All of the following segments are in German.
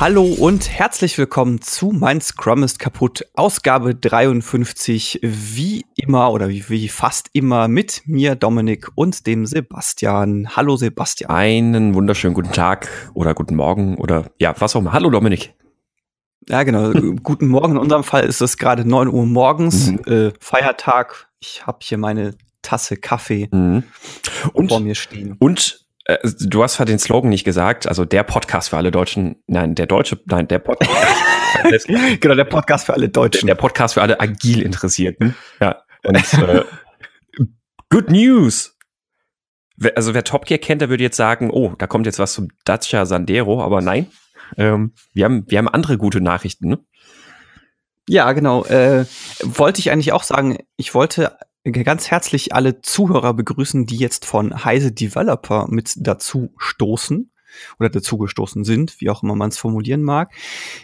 Hallo und herzlich willkommen zu Mein Scrum ist kaputt, Ausgabe 53, wie immer oder wie, wie fast immer mit mir, Dominik und dem Sebastian. Hallo Sebastian. Einen wunderschönen guten Tag oder guten Morgen oder ja, was auch immer. Hallo Dominik. Ja, genau. guten Morgen. In unserem Fall ist es gerade 9 Uhr morgens, mhm. äh, Feiertag. Ich habe hier meine Tasse Kaffee mhm. und, vor mir stehen. Und äh, du hast halt den Slogan nicht gesagt, also der Podcast für alle Deutschen, nein, der deutsche, nein, der Podcast. genau, der Podcast für alle Deutschen. Der, der Podcast für alle agil Interessierten. Ja. Und äh, Good News! Also wer Top Gear kennt, der würde jetzt sagen, oh, da kommt jetzt was zum Dacia Sandero, aber nein, ähm, wir, haben, wir haben andere gute Nachrichten, ne? Ja, genau. Äh, wollte ich eigentlich auch sagen, ich wollte ganz herzlich alle Zuhörer begrüßen, die jetzt von Heise Developer mit dazu stoßen oder dazu gestoßen sind, wie auch immer man es formulieren mag.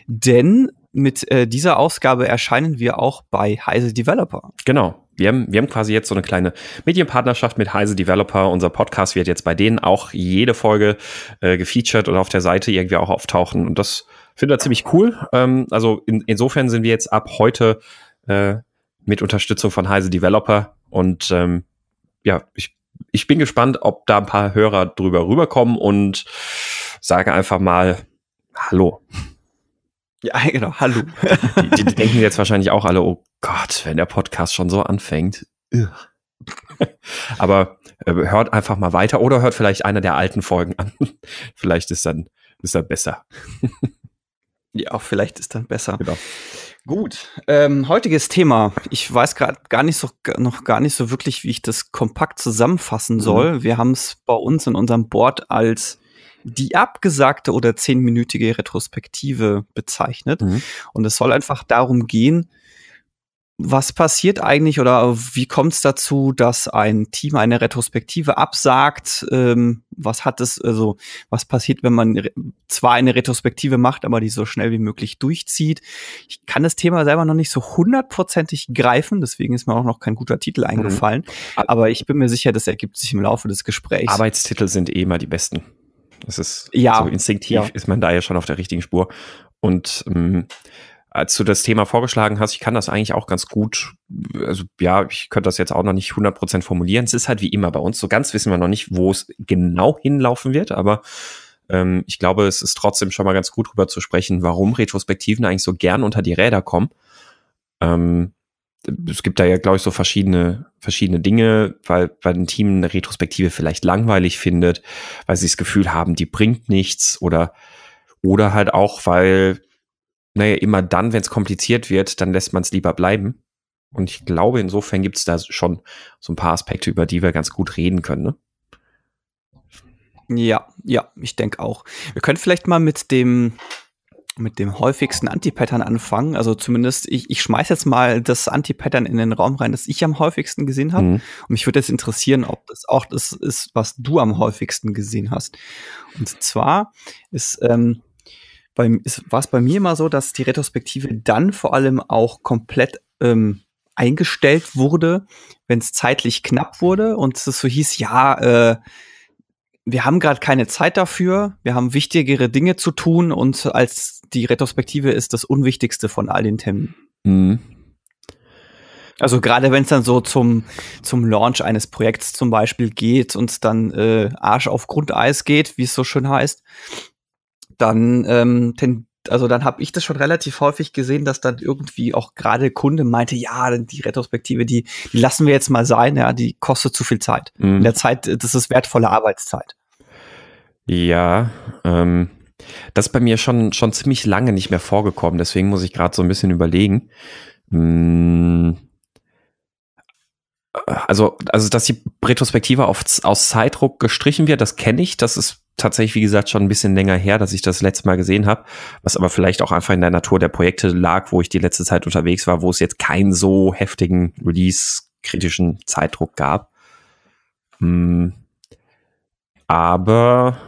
Denn mit äh, dieser Ausgabe erscheinen wir auch bei Heise Developer. Genau. Wir haben, wir haben quasi jetzt so eine kleine Medienpartnerschaft mit Heise Developer. Unser Podcast wird jetzt bei denen auch jede Folge äh, gefeatured oder auf der Seite irgendwie auch auftauchen. Und das finde ich ziemlich cool. Ähm, also in, insofern sind wir jetzt ab heute äh, mit Unterstützung von Heise Developer. Und ähm, ja, ich, ich bin gespannt, ob da ein paar Hörer drüber rüberkommen und sage einfach mal Hallo. Ja, genau, hallo. Die, die, denken jetzt wahrscheinlich auch alle, oh Gott, wenn der Podcast schon so anfängt. Aber äh, hört einfach mal weiter oder hört vielleicht eine der alten Folgen an. vielleicht ist dann, ist dann besser. ja, vielleicht ist dann besser. Genau. Gut, ähm, heutiges Thema. Ich weiß gerade gar nicht so noch gar nicht so wirklich, wie ich das kompakt zusammenfassen soll. Mhm. Wir haben es bei uns in unserem Board als die abgesagte oder zehnminütige Retrospektive bezeichnet. Mhm. Und es soll einfach darum gehen, was passiert eigentlich oder wie kommt es dazu, dass ein Team eine Retrospektive absagt? Ähm, was hat es, also was passiert, wenn man zwar eine Retrospektive macht, aber die so schnell wie möglich durchzieht? Ich kann das Thema selber noch nicht so hundertprozentig greifen, deswegen ist mir auch noch kein guter Titel mhm. eingefallen. Mhm. Aber ich bin mir sicher, das ergibt sich im Laufe des Gesprächs. Arbeitstitel sind eh immer die besten. Das ist ja, so instinktiv ja. ist man da ja schon auf der richtigen Spur. Und ähm, als du das Thema vorgeschlagen hast, ich kann das eigentlich auch ganz gut, also ja, ich könnte das jetzt auch noch nicht 100% formulieren. Es ist halt wie immer bei uns, so ganz wissen wir noch nicht, wo es genau hinlaufen wird, aber ähm, ich glaube, es ist trotzdem schon mal ganz gut drüber zu sprechen, warum Retrospektiven eigentlich so gern unter die Räder kommen. Ähm, es gibt da ja, glaube ich, so verschiedene, verschiedene Dinge, weil, weil ein Team eine Retrospektive vielleicht langweilig findet, weil sie das Gefühl haben, die bringt nichts oder, oder halt auch, weil naja, immer dann, wenn es kompliziert wird, dann lässt man es lieber bleiben. Und ich glaube, insofern gibt es da schon so ein paar Aspekte, über die wir ganz gut reden können. Ne? Ja, ja, ich denke auch. Wir können vielleicht mal mit dem mit dem häufigsten Anti-Pattern anfangen. Also zumindest, ich, ich schmeiß jetzt mal das Anti-Pattern in den Raum rein, das ich am häufigsten gesehen habe. Mhm. Und mich würde jetzt interessieren, ob das auch das ist, was du am häufigsten gesehen hast. Und zwar ist ähm, war es bei mir immer so, dass die Retrospektive dann vor allem auch komplett ähm, eingestellt wurde, wenn es zeitlich knapp wurde und es so hieß, ja, äh, wir haben gerade keine Zeit dafür, wir haben wichtigere Dinge zu tun und als die Retrospektive ist das Unwichtigste von all den Themen. Mhm. Also gerade wenn es dann so zum, zum Launch eines Projekts zum Beispiel geht und dann äh, Arsch auf Grundeis geht, wie es so schön heißt, dann ähm, ten, also dann habe ich das schon relativ häufig gesehen, dass dann irgendwie auch gerade Kunde meinte, ja, die Retrospektive, die, die lassen wir jetzt mal sein, ja, die kostet zu viel Zeit. Mhm. In der Zeit, das ist wertvolle Arbeitszeit. Ja, ähm, das ist bei mir schon, schon ziemlich lange nicht mehr vorgekommen, deswegen muss ich gerade so ein bisschen überlegen. Hm, also, also, dass die Retrospektive auf, aus Zeitdruck gestrichen wird, das kenne ich. Das ist tatsächlich, wie gesagt, schon ein bisschen länger her, dass ich das letzte Mal gesehen habe, was aber vielleicht auch einfach in der Natur der Projekte lag, wo ich die letzte Zeit unterwegs war, wo es jetzt keinen so heftigen Release-kritischen Zeitdruck gab. Hm. Aber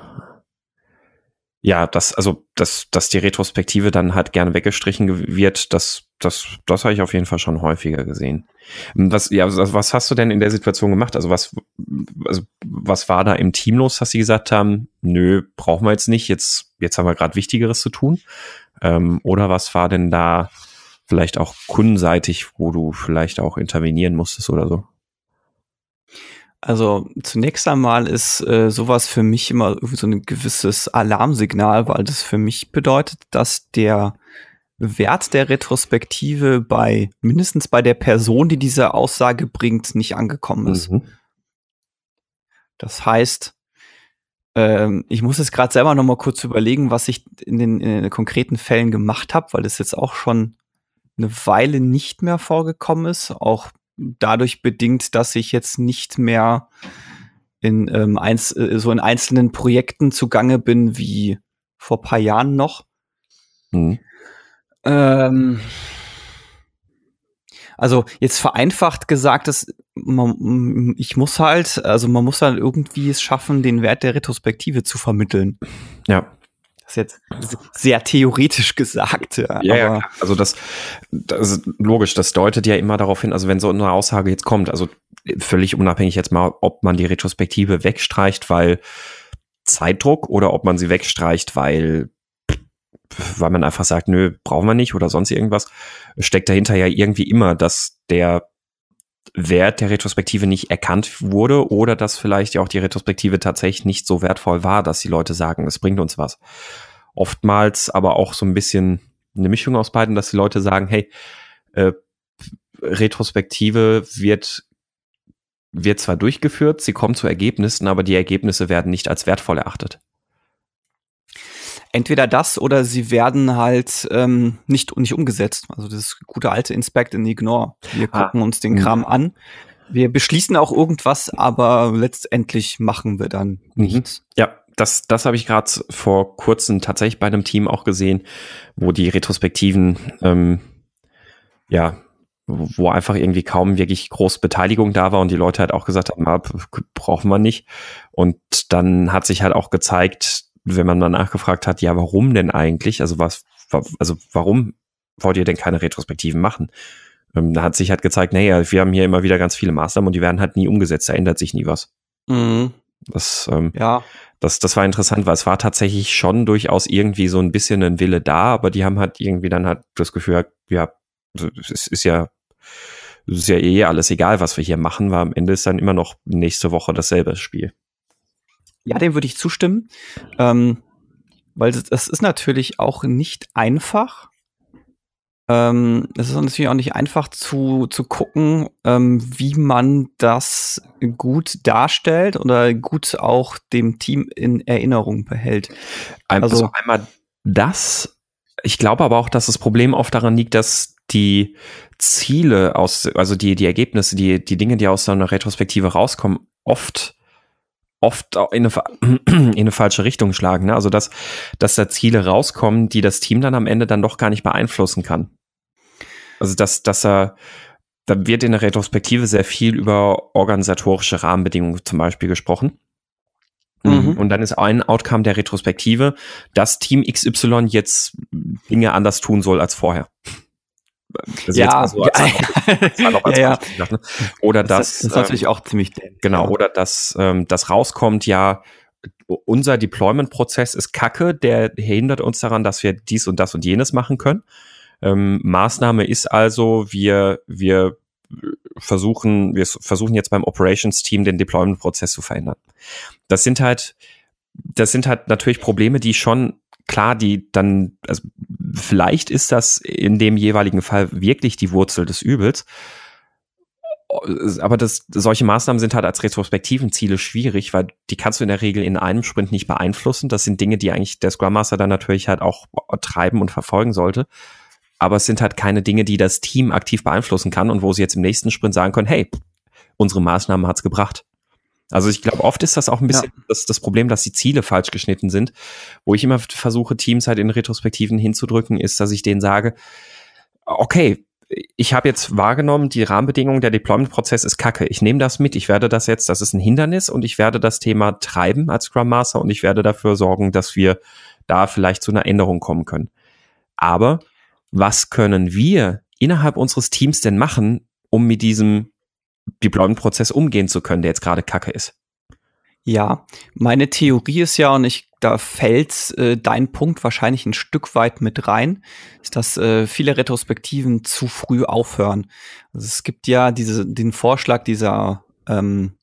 ja, das, also, dass, dass die Retrospektive dann halt gerne weggestrichen wird, das, das, das habe ich auf jeden Fall schon häufiger gesehen. Was, ja, was hast du denn in der Situation gemacht? Also was, also was war da im Team los, dass sie gesagt haben, nö, brauchen wir jetzt nicht, jetzt, jetzt haben wir gerade Wichtigeres zu tun? Ähm, oder was war denn da vielleicht auch kundenseitig, wo du vielleicht auch intervenieren musstest oder so? Also zunächst einmal ist äh, sowas für mich immer so ein gewisses Alarmsignal, weil das für mich bedeutet, dass der Wert der Retrospektive bei mindestens bei der Person, die diese Aussage bringt, nicht angekommen ist. Mhm. Das heißt, ähm, ich muss jetzt gerade selber noch mal kurz überlegen, was ich in den, in den konkreten Fällen gemacht habe, weil es jetzt auch schon eine Weile nicht mehr vorgekommen ist, auch dadurch bedingt, dass ich jetzt nicht mehr in ähm, eins, äh, so in einzelnen Projekten zugange bin wie vor paar Jahren noch. Mhm. Ähm, also jetzt vereinfacht gesagt, dass man, ich muss halt, also man muss halt irgendwie es schaffen, den Wert der Retrospektive zu vermitteln. Ja. Das ist jetzt sehr theoretisch gesagt. Ja, ja, ja also das, das ist logisch, das deutet ja immer darauf hin, also wenn so eine Aussage jetzt kommt, also völlig unabhängig jetzt mal, ob man die Retrospektive wegstreicht, weil Zeitdruck oder ob man sie wegstreicht, weil weil man einfach sagt, nö, brauchen wir nicht oder sonst irgendwas, steckt dahinter ja irgendwie immer, dass der Wert der Retrospektive nicht erkannt wurde oder dass vielleicht ja auch die Retrospektive tatsächlich nicht so wertvoll war, dass die Leute sagen, es bringt uns was. Oftmals aber auch so ein bisschen eine Mischung aus beiden, dass die Leute sagen, hey, äh, Retrospektive wird wird zwar durchgeführt, sie kommen zu Ergebnissen, aber die Ergebnisse werden nicht als wertvoll erachtet entweder das oder sie werden halt ähm, nicht, nicht umgesetzt. Also das gute alte Inspect and Ignore. Wir ah. gucken uns den mhm. Kram an. Wir beschließen auch irgendwas, aber letztendlich machen wir dann mhm. nichts. Ja, das, das habe ich gerade vor kurzem tatsächlich bei einem Team auch gesehen, wo die Retrospektiven, ähm, ja, wo einfach irgendwie kaum wirklich groß Beteiligung da war und die Leute halt auch gesagt haben, ah, brauchen wir nicht. Und dann hat sich halt auch gezeigt, wenn man mal nachgefragt hat, ja, warum denn eigentlich? Also was, also warum wollt ihr denn keine Retrospektiven machen? Ähm, da hat sich halt gezeigt, naja, wir haben hier immer wieder ganz viele Maßnahmen und die werden halt nie umgesetzt, da ändert sich nie was. Mhm. Das, ähm, ja. das, das war interessant, weil es war tatsächlich schon durchaus irgendwie so ein bisschen ein Wille da, aber die haben halt irgendwie dann halt das Gefühl, ja, es ist ja, es ist ja eh alles egal, was wir hier machen, weil am Ende ist dann immer noch nächste Woche dasselbe Spiel. Ja, dem würde ich zustimmen. Ähm, weil das, das, ist natürlich auch nicht einfach. Ähm, es ist natürlich auch nicht einfach zu, zu gucken, ähm, wie man das gut darstellt oder gut auch dem Team in Erinnerung behält. Also, also einmal das. Ich glaube aber auch, dass das Problem oft daran liegt, dass die Ziele aus, also die, die Ergebnisse, die, die Dinge, die aus so einer Retrospektive rauskommen, oft oft in eine, in eine falsche Richtung schlagen. Ne? Also dass, dass da Ziele rauskommen, die das Team dann am Ende dann doch gar nicht beeinflussen kann. Also dass, dass er, da wird in der Retrospektive sehr viel über organisatorische Rahmenbedingungen zum Beispiel gesprochen. Mhm. Und dann ist ein Outcome der Retrospektive, dass Team XY jetzt Dinge anders tun soll als vorher. Also ja, so als, ja, als, ja, ja. Ne? Oder das, das, das ist natürlich ähm, auch ziemlich. Genau, oder dass ähm, das rauskommt, ja, unser Deployment-Prozess ist kacke, der hindert uns daran, dass wir dies und das und jenes machen können. Ähm, Maßnahme ist also, wir, wir versuchen, wir versuchen jetzt beim Operations-Team den Deployment-Prozess zu verändern. Das sind halt, das sind halt natürlich Probleme, die schon klar, die dann, also vielleicht ist das in dem jeweiligen Fall wirklich die Wurzel des Übels. Aber das, solche Maßnahmen sind halt als retrospektiven Ziele schwierig, weil die kannst du in der Regel in einem Sprint nicht beeinflussen. Das sind Dinge, die eigentlich der Scrum Master dann natürlich halt auch treiben und verfolgen sollte. Aber es sind halt keine Dinge, die das Team aktiv beeinflussen kann und wo sie jetzt im nächsten Sprint sagen können, hey, unsere Maßnahmen hat's gebracht. Also ich glaube, oft ist das auch ein bisschen ja. das, das Problem, dass die Ziele falsch geschnitten sind. Wo ich immer versuche, Teams halt in Retrospektiven hinzudrücken, ist, dass ich denen sage, okay, ich habe jetzt wahrgenommen, die Rahmenbedingungen, der Deployment-Prozess ist kacke. Ich nehme das mit, ich werde das jetzt, das ist ein Hindernis und ich werde das Thema treiben als Scrum Master und ich werde dafür sorgen, dass wir da vielleicht zu einer Änderung kommen können. Aber was können wir innerhalb unseres Teams denn machen, um mit diesem Deployment-Prozess umgehen zu können, der jetzt gerade kacke ist. Ja, meine Theorie ist ja, und ich, da fällt äh, dein Punkt wahrscheinlich ein Stück weit mit rein, ist, dass äh, viele Retrospektiven zu früh aufhören. Also es gibt ja diese, den Vorschlag dieser ähm,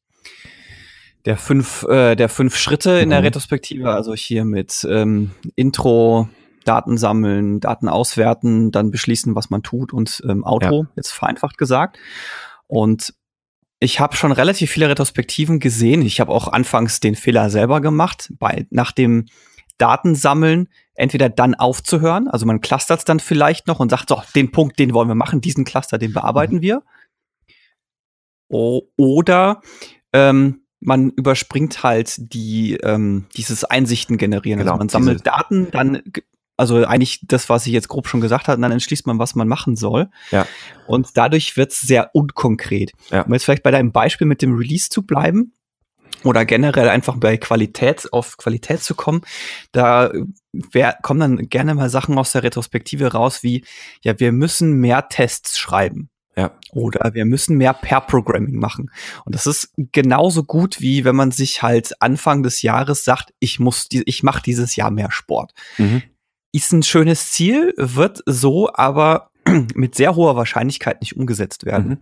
der fünf, äh, der fünf Schritte in der mhm. Retrospektive, also hier mit ähm, Intro, Daten sammeln, Daten auswerten, dann beschließen, was man tut und ähm, Auto, ja. jetzt vereinfacht gesagt. Und ich habe schon relativ viele Retrospektiven gesehen. Ich habe auch anfangs den Fehler selber gemacht, bei nach dem Datensammeln entweder dann aufzuhören, also man clustert es dann vielleicht noch und sagt, so, den Punkt, den wollen wir machen, diesen Cluster, den bearbeiten mhm. wir. O oder ähm, man überspringt halt die ähm, dieses Einsichten generieren. Also genau, also man sammelt Daten, dann also eigentlich das, was ich jetzt grob schon gesagt habe, und dann entschließt man, was man machen soll. Ja. Und dadurch wird es sehr unkonkret. Ja. Um jetzt vielleicht bei deinem Beispiel mit dem Release zu bleiben oder generell einfach bei Qualität auf Qualität zu kommen, da wär, kommen dann gerne mal Sachen aus der Retrospektive raus wie, ja, wir müssen mehr Tests schreiben. Ja. Oder wir müssen mehr Pair-Programming machen. Und das ist genauso gut, wie wenn man sich halt Anfang des Jahres sagt, ich muss, die, ich mache dieses Jahr mehr Sport. Mhm. Ist ein schönes Ziel, wird so aber mit sehr hoher Wahrscheinlichkeit nicht umgesetzt werden. Mhm.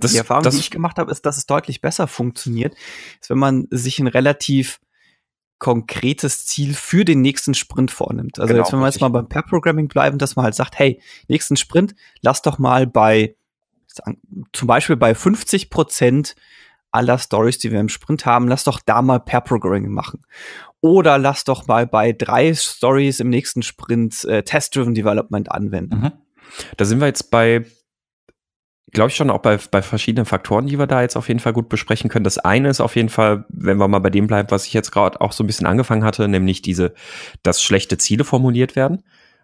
Das, die Erfahrung, das, die ich gemacht habe, ist, dass es deutlich besser funktioniert, ist, wenn man sich ein relativ konkretes Ziel für den nächsten Sprint vornimmt. Also genau, jetzt, wenn wir jetzt mal beim Pair-Programming bleiben, dass man halt sagt, hey, nächsten Sprint, lass doch mal bei zum Beispiel bei 50 Prozent aller Stories, die wir im Sprint haben, lass doch da mal per Programming machen. Oder lass doch mal bei drei Stories im nächsten Sprint äh, Test-Driven Development anwenden. Mhm. Da sind wir jetzt bei, glaube ich schon auch bei, bei verschiedenen Faktoren, die wir da jetzt auf jeden Fall gut besprechen können. Das eine ist auf jeden Fall, wenn wir mal bei dem bleiben, was ich jetzt gerade auch so ein bisschen angefangen hatte, nämlich diese, dass schlechte Ziele formuliert werden.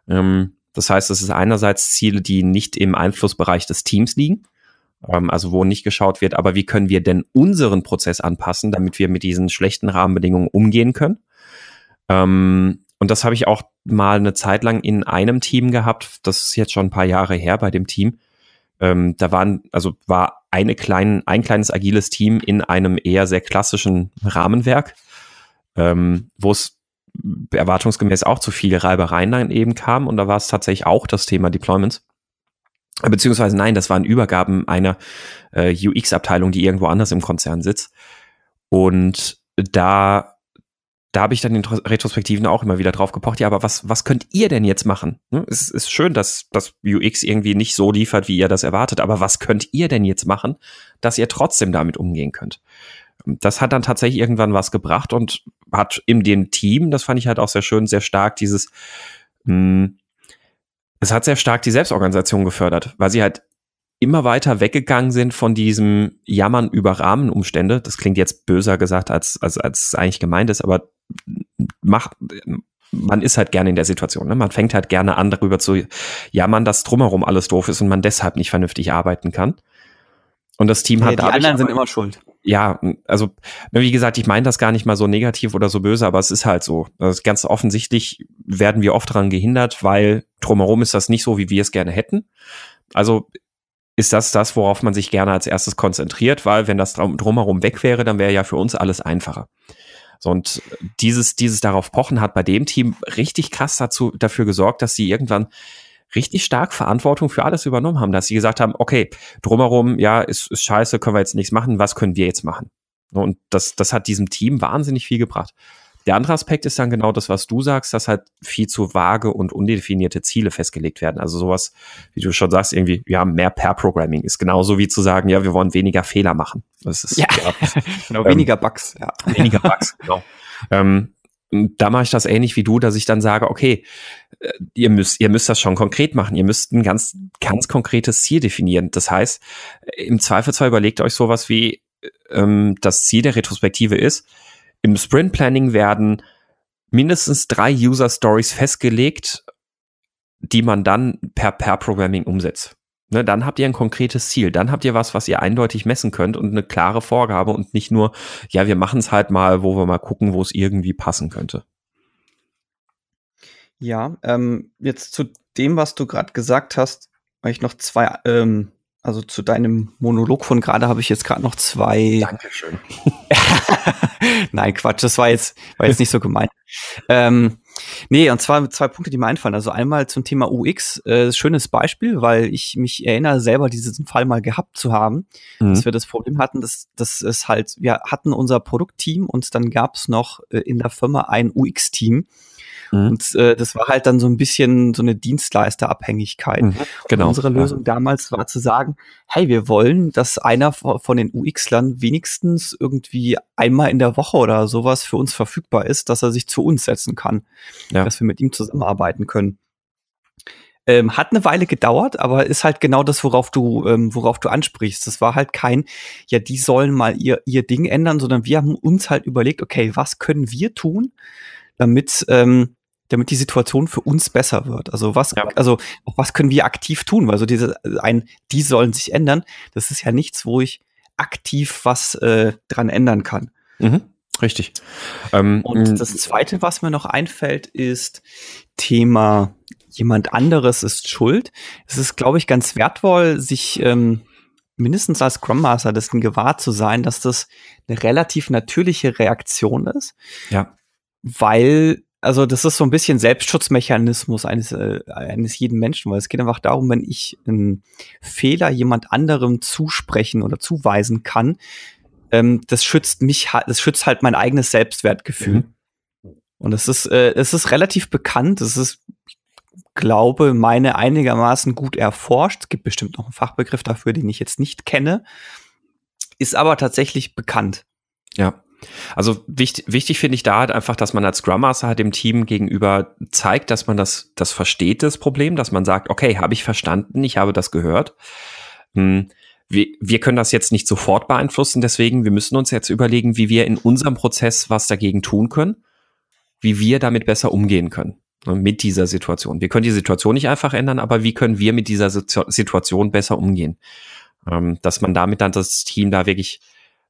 Ähm, das heißt, es ist einerseits Ziele, die nicht im Einflussbereich des Teams liegen, also wo nicht geschaut wird, aber wie können wir denn unseren Prozess anpassen, damit wir mit diesen schlechten Rahmenbedingungen umgehen können. Ähm, und das habe ich auch mal eine Zeit lang in einem Team gehabt. Das ist jetzt schon ein paar Jahre her bei dem Team. Ähm, da waren, also war eine klein, ein kleines agiles Team in einem eher sehr klassischen Rahmenwerk, ähm, wo es erwartungsgemäß auch zu viele Reibereien dann eben kam. Und da war es tatsächlich auch das Thema Deployments. Beziehungsweise nein, das waren Übergaben einer äh, UX-Abteilung, die irgendwo anders im Konzern sitzt. Und da da habe ich dann in Retrospektiven auch immer wieder drauf gepocht, ja, aber was, was könnt ihr denn jetzt machen? Ne? Es ist schön, dass das UX irgendwie nicht so liefert, wie ihr das erwartet, aber was könnt ihr denn jetzt machen, dass ihr trotzdem damit umgehen könnt? Das hat dann tatsächlich irgendwann was gebracht und hat in dem Team, das fand ich halt auch sehr schön, sehr stark dieses, mh, hm, es hat sehr stark die Selbstorganisation gefördert, weil sie halt immer weiter weggegangen sind von diesem Jammern über Rahmenumstände. Das klingt jetzt böser gesagt, als, als, als es eigentlich gemeint ist, aber macht, man ist halt gerne in der Situation. Ne? Man fängt halt gerne an, darüber zu jammern, dass drumherum alles doof ist und man deshalb nicht vernünftig arbeiten kann. Und das Team hat. Die anderen sind immer schuld. Ja, also wie gesagt, ich meine das gar nicht mal so negativ oder so böse, aber es ist halt so. Also ganz offensichtlich werden wir oft daran gehindert, weil drumherum ist das nicht so, wie wir es gerne hätten. Also ist das das, worauf man sich gerne als erstes konzentriert, weil wenn das drumherum weg wäre, dann wäre ja für uns alles einfacher. So, und dieses, dieses darauf pochen hat bei dem Team richtig krass dazu, dafür gesorgt, dass sie irgendwann richtig stark Verantwortung für alles übernommen haben, dass sie gesagt haben, okay, drumherum, ja, ist, ist scheiße, können wir jetzt nichts machen, was können wir jetzt machen? Und das, das hat diesem Team wahnsinnig viel gebracht. Der andere Aspekt ist dann genau das, was du sagst, dass halt viel zu vage und undefinierte Ziele festgelegt werden. Also sowas, wie du schon sagst, irgendwie, ja, mehr Pair-Programming ist genauso wie zu sagen, ja, wir wollen weniger Fehler machen. Das ist, ja, ja genau, ähm, weniger Bugs, ja. Weniger Bugs, genau. Ähm, da mache ich das ähnlich wie du, dass ich dann sage, okay, äh, ihr müsst, ihr müsst das schon konkret machen. Ihr müsst ein ganz, ganz konkretes Ziel definieren. Das heißt, im Zweifelsfall überlegt euch sowas wie, ähm, das Ziel der Retrospektive ist, im Sprint Planning werden mindestens drei User Stories festgelegt, die man dann per Pair Programming umsetzt. Ne, dann habt ihr ein konkretes Ziel, dann habt ihr was, was ihr eindeutig messen könnt und eine klare Vorgabe und nicht nur, ja, wir machen es halt mal, wo wir mal gucken, wo es irgendwie passen könnte. Ja, ähm, jetzt zu dem, was du gerade gesagt hast, habe ich noch zwei ähm, also zu deinem Monolog von gerade habe ich jetzt gerade noch zwei. Dankeschön. Nein, Quatsch, das war jetzt, war jetzt nicht so gemeint. Ähm, nee, und zwar zwei Punkte, die mir einfallen. Also einmal zum Thema UX, äh, schönes Beispiel, weil ich mich erinnere, selber diesen Fall mal gehabt zu haben, mhm. dass wir das Problem hatten, dass, dass es halt, wir hatten unser Produktteam und dann gab es noch äh, in der Firma ein UX-Team. Mhm. Und äh, das war halt dann so ein bisschen so eine Dienstleisterabhängigkeit. Mhm, genau. Und unsere Lösung ja. damals war zu sagen, hey, wir wollen, dass einer von den UX-Lern wenigstens irgendwie einmal in der Woche oder sowas für uns verfügbar ist, dass er sich zu uns setzen kann, ja. dass wir mit ihm zusammenarbeiten können. Ähm, hat eine Weile gedauert, aber ist halt genau das, worauf du, ähm, worauf du ansprichst. Das war halt kein, ja, die sollen mal ihr, ihr Ding ändern, sondern wir haben uns halt überlegt, okay, was können wir tun, damit, ähm, damit die Situation für uns besser wird. Also was, ja. also was können wir aktiv tun? Weil so diese ein, die sollen sich ändern. Das ist ja nichts, wo ich aktiv was äh, dran ändern kann. Mhm. Richtig. Ähm, und das Zweite, was mir noch einfällt, ist Thema jemand anderes ist schuld. Es ist, glaube ich, ganz wertvoll, sich ähm, mindestens als Scrum Master dessen gewahr zu sein, dass das eine relativ natürliche Reaktion ist. Ja. Weil also das ist so ein bisschen Selbstschutzmechanismus eines, äh, eines jeden Menschen, weil es geht einfach darum, wenn ich einen Fehler jemand anderem zusprechen oder zuweisen kann, ähm, das schützt mich, das schützt halt mein eigenes Selbstwertgefühl. Mhm. Und es ist, äh, es ist relativ bekannt, es ist, ich glaube, meine einigermaßen gut erforscht. Es gibt bestimmt noch einen Fachbegriff dafür, den ich jetzt nicht kenne, ist aber tatsächlich bekannt. Ja. Also wichtig, wichtig finde ich da halt einfach, dass man als Scrum Master halt dem Team gegenüber zeigt, dass man das, das versteht, das Problem, dass man sagt, okay, habe ich verstanden, ich habe das gehört. Hm, wir, wir können das jetzt nicht sofort beeinflussen, deswegen, wir müssen uns jetzt überlegen, wie wir in unserem Prozess was dagegen tun können, wie wir damit besser umgehen können ne, mit dieser Situation. Wir können die Situation nicht einfach ändern, aber wie können wir mit dieser Situation besser umgehen? Ähm, dass man damit dann das Team da wirklich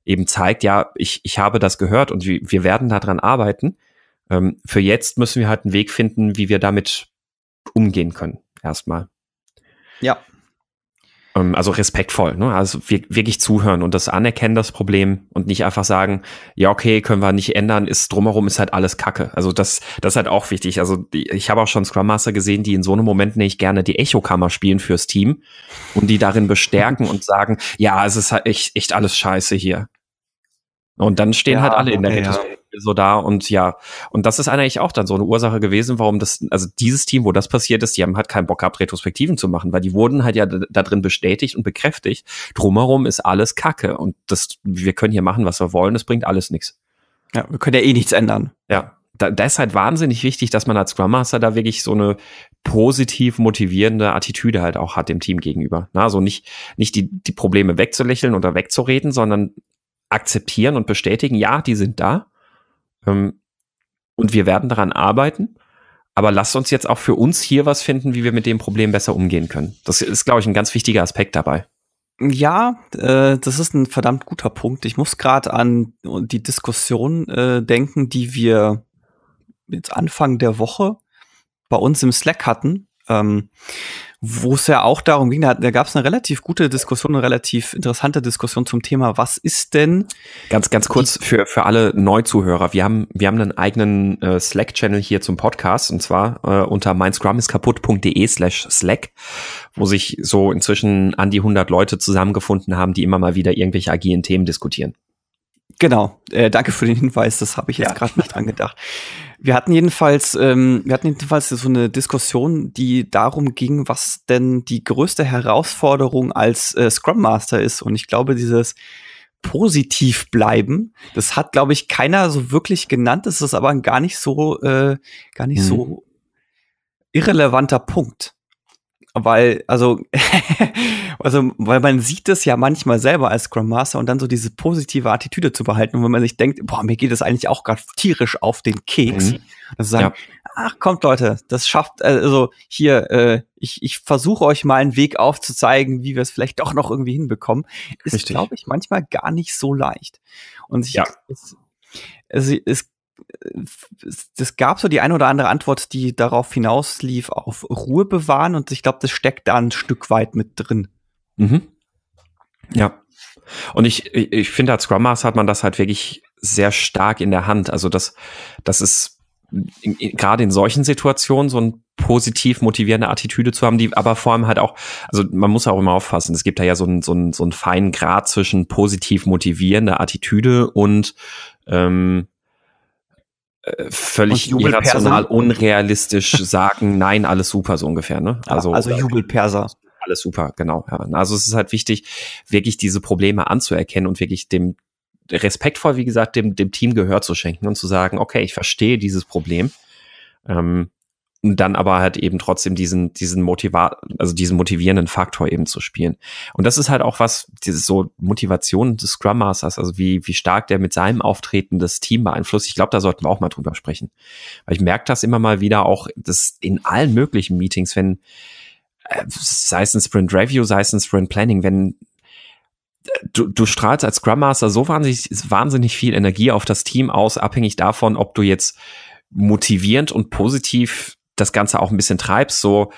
eben zeigt, ja, ich, ich habe das gehört und wir, wir werden daran arbeiten. Ähm, für jetzt müssen wir halt einen Weg finden, wie wir damit umgehen können, erstmal. Ja. Ähm, also respektvoll, ne? Also wirklich zuhören und das anerkennen, das Problem und nicht einfach sagen, ja, okay, können wir nicht ändern, ist drumherum ist halt alles Kacke. Also das, das ist halt auch wichtig. Also ich habe auch schon Scrum Master gesehen, die in so einem Moment nicht gerne die Echokammer spielen fürs Team und die darin bestärken und sagen, ja, es ist halt echt, echt alles scheiße hier. Und dann stehen halt ja, halt alle in der okay, ja. so da und ja, und das ist eigentlich auch dann so eine Ursache gewesen, warum das, also dieses Team, wo das passiert ist, die haben halt keinen Bock gehabt, Retrospektiven zu machen, weil die wurden halt ja da drin bestätigt und bekräftigt. Drumherum ist alles Kacke und das, wir können hier machen, was wir wollen, es bringt alles nichts. Ja, wir können ja eh nichts ändern. Ja, da, da ist halt wahnsinnig wichtig, dass man als Scrum Master da wirklich so eine positiv motivierende Attitüde halt auch hat dem Team gegenüber. Na, also nicht, nicht die, die Probleme wegzulächeln oder wegzureden, sondern akzeptieren und bestätigen, ja, die sind da. Ähm, und wir werden daran arbeiten. Aber lasst uns jetzt auch für uns hier was finden, wie wir mit dem Problem besser umgehen können. Das ist, glaube ich, ein ganz wichtiger Aspekt dabei. Ja, äh, das ist ein verdammt guter Punkt. Ich muss gerade an die Diskussion äh, denken, die wir jetzt Anfang der Woche bei uns im Slack hatten, ähm, wo es ja auch darum ging, da, da gab es eine relativ gute Diskussion, eine relativ interessante Diskussion zum Thema, was ist denn? Ganz, ganz kurz für, für alle Neuzuhörer. Wir haben, wir haben einen eigenen äh, Slack-Channel hier zum Podcast und zwar äh, unter meinscrumiskaputt.de slash Slack, wo sich so inzwischen an die 100 Leute zusammengefunden haben, die immer mal wieder irgendwelche agilen Themen diskutieren. Genau, äh, danke für den Hinweis, das habe ich jetzt ja. gerade nicht dran gedacht. Wir hatten jedenfalls, ähm, wir hatten jedenfalls so eine Diskussion, die darum ging, was denn die größte Herausforderung als äh, Scrum Master ist. Und ich glaube, dieses positiv bleiben, das hat, glaube ich, keiner so wirklich genannt. Das ist aber gar nicht so, äh, gar nicht mhm. so irrelevanter Punkt weil, also, also, weil man sieht es ja manchmal selber als Scrum Master und dann so diese positive Attitüde zu behalten. Und wenn man sich denkt, boah, mir geht es eigentlich auch gerade tierisch auf den Keks. Mhm. Also sagen, ja. ach kommt Leute, das schafft, also hier, äh, ich, ich versuche euch mal einen Weg aufzuzeigen, wie wir es vielleicht doch noch irgendwie hinbekommen, ist, glaube ich, manchmal gar nicht so leicht. Und ich, ja. es, es, es es gab so die eine oder andere Antwort, die darauf hinauslief, auf Ruhe bewahren und ich glaube, das steckt da ein Stück weit mit drin. Mhm. Ja. Und ich, ich, finde, als Scrum Master hat man das halt wirklich sehr stark in der Hand. Also das, das ist gerade in solchen Situationen so ein positiv motivierende Attitüde zu haben, die aber vor allem halt auch, also man muss auch immer aufpassen, es gibt da ja so einen so so einen feinen Grad zwischen positiv motivierender Attitüde und ähm, äh, völlig irrational, unrealistisch sagen, nein, alles super, so ungefähr, ne? Also, also Jubelperser. Alles super, genau. Ja. Also es ist halt wichtig, wirklich diese Probleme anzuerkennen und wirklich dem respektvoll, wie gesagt, dem, dem Team Gehör zu schenken und zu sagen, okay, ich verstehe dieses Problem. Ähm, dann aber halt eben trotzdem diesen, diesen Motiva also diesen motivierenden Faktor eben zu spielen. Und das ist halt auch was, diese so Motivation des Scrum Masters, also wie, wie stark der mit seinem Auftreten das Team beeinflusst. Ich glaube, da sollten wir auch mal drüber sprechen. Weil ich merke das immer mal wieder auch, das in allen möglichen Meetings, wenn, äh, sei es ein Sprint Review, sei es ein Sprint Planning, wenn du, du strahlst als Scrum Master so wahnsinnig, wahnsinnig viel Energie auf das Team aus, abhängig davon, ob du jetzt motivierend und positiv das Ganze auch ein bisschen treibst, so,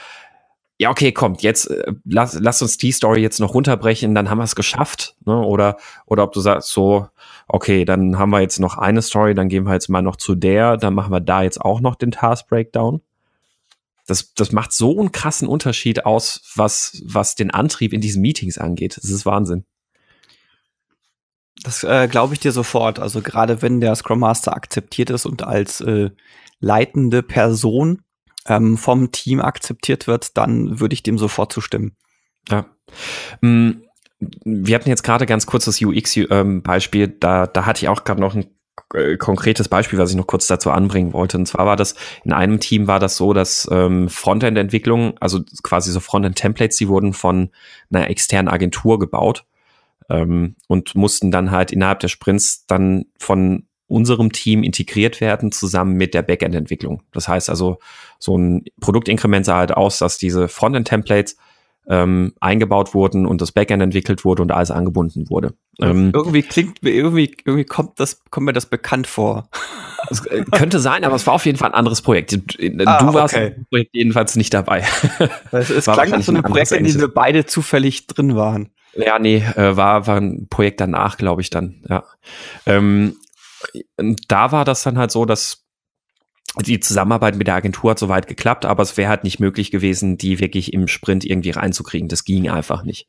ja, okay, kommt, jetzt äh, lass, lass uns die Story jetzt noch runterbrechen, dann haben wir es geschafft, ne? Oder, oder ob du sagst so, okay, dann haben wir jetzt noch eine Story, dann gehen wir jetzt mal noch zu der, dann machen wir da jetzt auch noch den Task Breakdown. Das, das macht so einen krassen Unterschied aus, was, was den Antrieb in diesen Meetings angeht. Das ist Wahnsinn. Das äh, glaube ich dir sofort. Also gerade wenn der Scrum Master akzeptiert ist und als äh, leitende Person ähm, vom Team akzeptiert wird, dann würde ich dem sofort zustimmen. Ja. Mm, wir hatten jetzt gerade ganz kurz das UX-Beispiel. Ähm, da, da hatte ich auch gerade noch ein äh, konkretes Beispiel, was ich noch kurz dazu anbringen wollte. Und zwar war das, in einem Team war das so, dass ähm, Frontend-Entwicklung, also quasi so Frontend-Templates, die wurden von einer externen Agentur gebaut ähm, und mussten dann halt innerhalb der Sprints dann von unserem Team integriert werden, zusammen mit der Backend-Entwicklung. Das heißt also, so ein Produktinkrement sah halt aus, dass diese Frontend-Templates ähm, eingebaut wurden und das Backend entwickelt wurde und alles angebunden wurde. Ähm, irgendwie klingt, irgendwie, irgendwie kommt das, kommt mir das bekannt vor. Es äh, könnte sein, aber es war auf jeden Fall ein anderes Projekt. Du ah, warst okay. im Projekt jedenfalls nicht dabei. Es, es klang nach so einem Projekt, in dem wir beide zufällig drin waren. Ja, nee, äh, war, war ein Projekt danach, glaube ich dann, ja. Ähm, da war das dann halt so, dass die Zusammenarbeit mit der Agentur hat soweit geklappt, aber es wäre halt nicht möglich gewesen, die wirklich im Sprint irgendwie reinzukriegen. Das ging einfach nicht.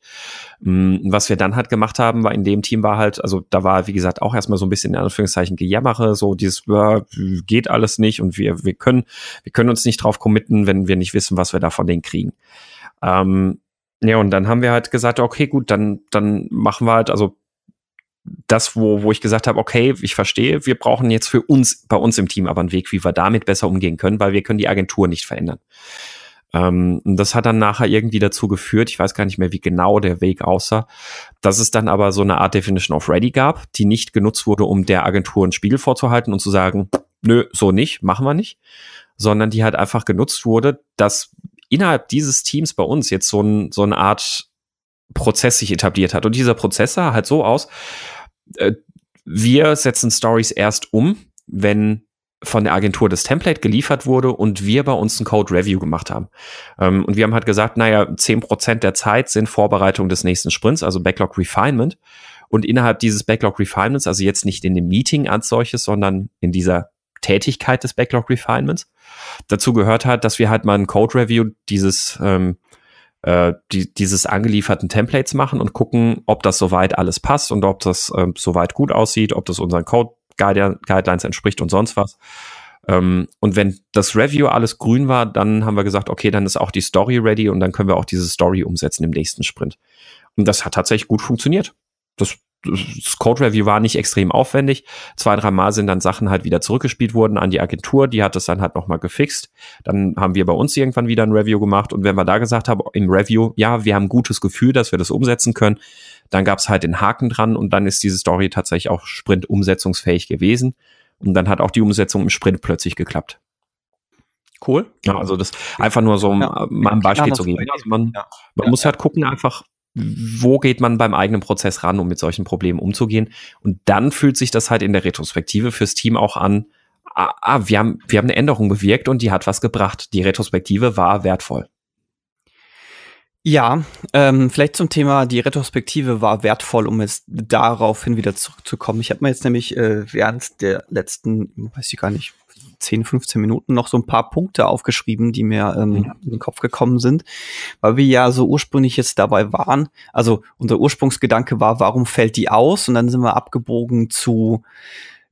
Mm, was wir dann halt gemacht haben, war in dem Team war halt, also da war, wie gesagt, auch erstmal so ein bisschen in Anführungszeichen Gejammere, so dieses, ja, geht alles nicht und wir, wir können, wir können uns nicht drauf committen, wenn wir nicht wissen, was wir da von denen kriegen. Ähm, ja, und dann haben wir halt gesagt, okay, gut, dann, dann machen wir halt, also das, wo, wo ich gesagt habe, okay, ich verstehe, wir brauchen jetzt für uns, bei uns im Team aber einen Weg, wie wir damit besser umgehen können, weil wir können die Agentur nicht verändern. Ähm, und das hat dann nachher irgendwie dazu geführt, ich weiß gar nicht mehr, wie genau der Weg aussah, dass es dann aber so eine Art Definition of Ready gab, die nicht genutzt wurde, um der Agentur einen Spiegel vorzuhalten und zu sagen, nö, so nicht, machen wir nicht, sondern die halt einfach genutzt wurde, dass innerhalb dieses Teams bei uns jetzt so, ein, so eine Art Prozess sich etabliert hat. Und dieser Prozess sah halt so aus, äh, wir setzen Stories erst um, wenn von der Agentur das Template geliefert wurde und wir bei uns ein Code Review gemacht haben. Ähm, und wir haben halt gesagt, naja, zehn Prozent der Zeit sind Vorbereitung des nächsten Sprints, also Backlog Refinement. Und innerhalb dieses Backlog Refinements, also jetzt nicht in dem Meeting als solches, sondern in dieser Tätigkeit des Backlog Refinements, dazu gehört hat, dass wir halt mal ein Code Review dieses ähm, äh, die, dieses angelieferten Templates machen und gucken, ob das soweit alles passt und ob das ähm, soweit gut aussieht, ob das unseren Code Guidelines entspricht und sonst was. Ähm, und wenn das Review alles grün war, dann haben wir gesagt, okay, dann ist auch die Story ready und dann können wir auch diese Story umsetzen im nächsten Sprint. Und das hat tatsächlich gut funktioniert. Das das Code Review war nicht extrem aufwendig. Zwei, drei Mal sind dann Sachen halt wieder zurückgespielt worden an die Agentur. Die hat das dann halt nochmal gefixt. Dann haben wir bei uns irgendwann wieder ein Review gemacht. Und wenn wir da gesagt haben im Review, ja, wir haben ein gutes Gefühl, dass wir das umsetzen können, dann gab es halt den Haken dran und dann ist diese Story tatsächlich auch Sprint umsetzungsfähig gewesen. Und dann hat auch die Umsetzung im Sprint plötzlich geklappt. Cool. Ja, also das einfach nur so ja, mal ein Beispiel zu geben. Also man, ja. man muss halt gucken einfach, wo geht man beim eigenen Prozess ran, um mit solchen Problemen umzugehen. Und dann fühlt sich das halt in der Retrospektive fürs Team auch an, ah, ah, wir, haben, wir haben eine Änderung bewirkt und die hat was gebracht. Die Retrospektive war wertvoll. Ja, ähm, vielleicht zum Thema, die Retrospektive war wertvoll, um jetzt daraufhin wieder zurückzukommen. Ich habe mir jetzt nämlich äh, während der letzten, weiß ich gar nicht, 10, 15 Minuten noch so ein paar Punkte aufgeschrieben, die mir ähm, mhm. in den Kopf gekommen sind, weil wir ja so ursprünglich jetzt dabei waren. Also unser Ursprungsgedanke war, warum fällt die aus? Und dann sind wir abgebogen zu,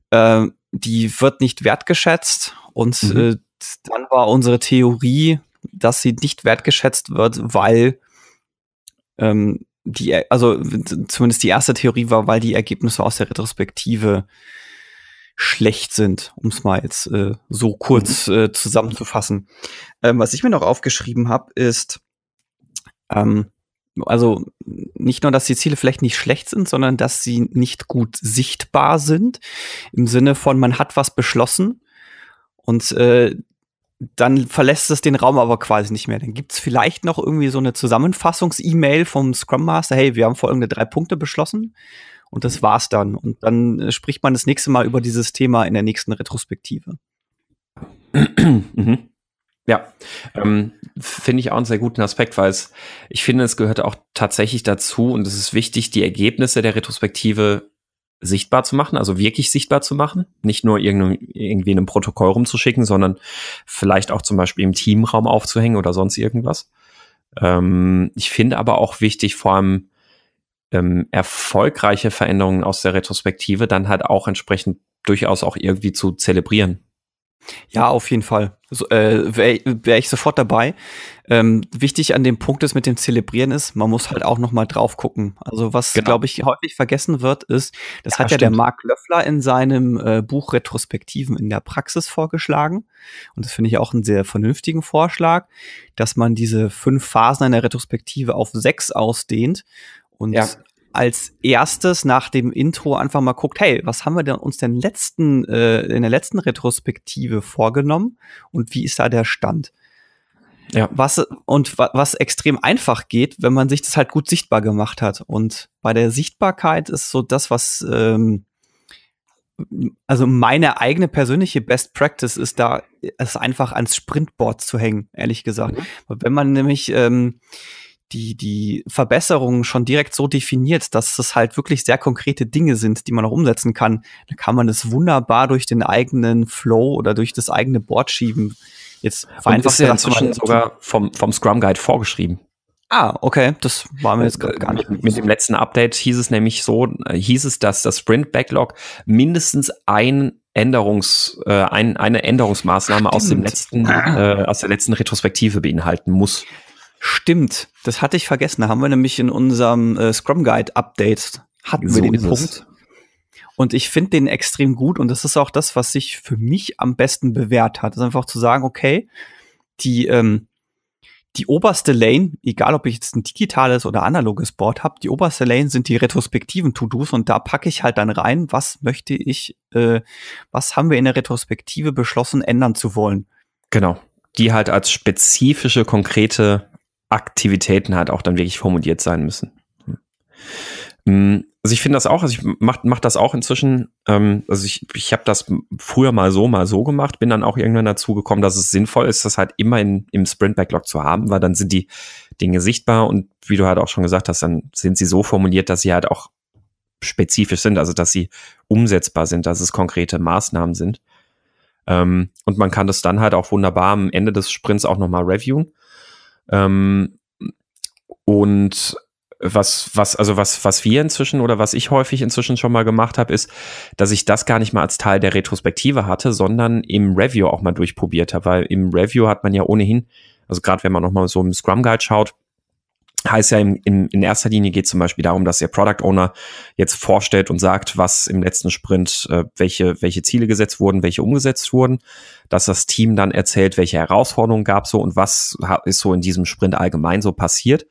äh, die wird nicht wertgeschätzt. Und mhm. äh, dann war unsere Theorie, dass sie nicht wertgeschätzt wird, weil ähm, die, also zumindest die erste Theorie war, weil die Ergebnisse aus der Retrospektive schlecht sind, um es mal jetzt äh, so kurz mhm. äh, zusammenzufassen. Ähm, was ich mir noch aufgeschrieben habe, ist, ähm, also nicht nur, dass die Ziele vielleicht nicht schlecht sind, sondern dass sie nicht gut sichtbar sind, im Sinne von, man hat was beschlossen und äh, dann verlässt es den Raum aber quasi nicht mehr. Dann gibt's vielleicht noch irgendwie so eine Zusammenfassungs-E-Mail vom Scrum Master, hey, wir haben folgende drei Punkte beschlossen und das war's dann. Und dann äh, spricht man das nächste Mal über dieses Thema in der nächsten Retrospektive. mhm. Ja, ähm, finde ich auch einen sehr guten Aspekt, weil es, ich finde, es gehört auch tatsächlich dazu und es ist wichtig, die Ergebnisse der Retrospektive sichtbar zu machen, also wirklich sichtbar zu machen, nicht nur irgendwie in einem Protokoll rumzuschicken, sondern vielleicht auch zum Beispiel im Teamraum aufzuhängen oder sonst irgendwas. Ähm, ich finde aber auch wichtig, vor allem ähm, erfolgreiche Veränderungen aus der Retrospektive dann halt auch entsprechend durchaus auch irgendwie zu zelebrieren. Ja, auf jeden Fall. So, äh, Wäre wär ich sofort dabei. Ähm, wichtig an dem Punkt ist mit dem Zelebrieren ist, man muss halt auch noch mal drauf gucken. Also was, genau. glaube ich, häufig vergessen wird, ist, das ja, hat ja stimmt. der Mark Löffler in seinem äh, Buch Retrospektiven in der Praxis vorgeschlagen. Und das finde ich auch einen sehr vernünftigen Vorschlag, dass man diese fünf Phasen einer Retrospektive auf sechs ausdehnt und ja. als erstes nach dem Intro einfach mal guckt, hey, was haben wir denn uns denn letzten, äh, in der letzten Retrospektive vorgenommen und wie ist da der Stand? Ja. Was, und was extrem einfach geht, wenn man sich das halt gut sichtbar gemacht hat. Und bei der Sichtbarkeit ist so das, was, ähm, also meine eigene persönliche Best Practice ist da, es einfach ans Sprintboard zu hängen, ehrlich gesagt. Mhm. Wenn man nämlich, ähm, die, die Verbesserungen schon direkt so definiert, dass das halt wirklich sehr konkrete Dinge sind, die man auch umsetzen kann, dann kann man das wunderbar durch den eigenen Flow oder durch das eigene Board schieben. Jetzt vereinfacht ja inzwischen sogar vom, vom Scrum Guide vorgeschrieben. Ah, okay, das war mir jetzt gar nicht. Mit, mit dem letzten Update hieß es nämlich so, äh, hieß es, dass das Sprint Backlog mindestens ein Änderungs, äh, ein, eine Änderungsmaßnahme Stimmt. aus dem letzten, äh, aus der letzten Retrospektive beinhalten muss. Stimmt, das hatte ich vergessen. Da haben wir nämlich in unserem äh, Scrum Guide Update hatten so wir den Punkt. Es. Und ich finde den extrem gut und das ist auch das, was sich für mich am besten bewährt hat. Das ist einfach zu sagen, okay, die, ähm, die oberste Lane, egal ob ich jetzt ein digitales oder analoges Board habe, die oberste Lane sind die retrospektiven To-Dos und da packe ich halt dann rein, was möchte ich, äh, was haben wir in der Retrospektive beschlossen, ändern zu wollen. Genau. Die halt als spezifische, konkrete Aktivitäten halt auch dann wirklich formuliert sein müssen. Hm. Also ich finde das auch, also ich mach, mach das auch inzwischen, ähm, also ich, ich habe das früher mal so, mal so gemacht, bin dann auch irgendwann dazu gekommen, dass es sinnvoll ist, das halt immer in, im Sprint-Backlog zu haben, weil dann sind die Dinge sichtbar und wie du halt auch schon gesagt hast, dann sind sie so formuliert, dass sie halt auch spezifisch sind, also dass sie umsetzbar sind, dass es konkrete Maßnahmen sind. Ähm, und man kann das dann halt auch wunderbar am Ende des Sprints auch nochmal reviewen. Ähm, und was, was, also was, was wir inzwischen oder was ich häufig inzwischen schon mal gemacht habe, ist, dass ich das gar nicht mal als Teil der Retrospektive hatte, sondern im Review auch mal durchprobiert habe, weil im Review hat man ja ohnehin, also gerade wenn man nochmal so im Scrum Guide schaut, heißt ja in, in, in erster Linie geht zum Beispiel darum, dass der Product Owner jetzt vorstellt und sagt, was im letzten Sprint, äh, welche, welche Ziele gesetzt wurden, welche umgesetzt wurden, dass das Team dann erzählt, welche Herausforderungen gab so und was ist so in diesem Sprint allgemein so passiert.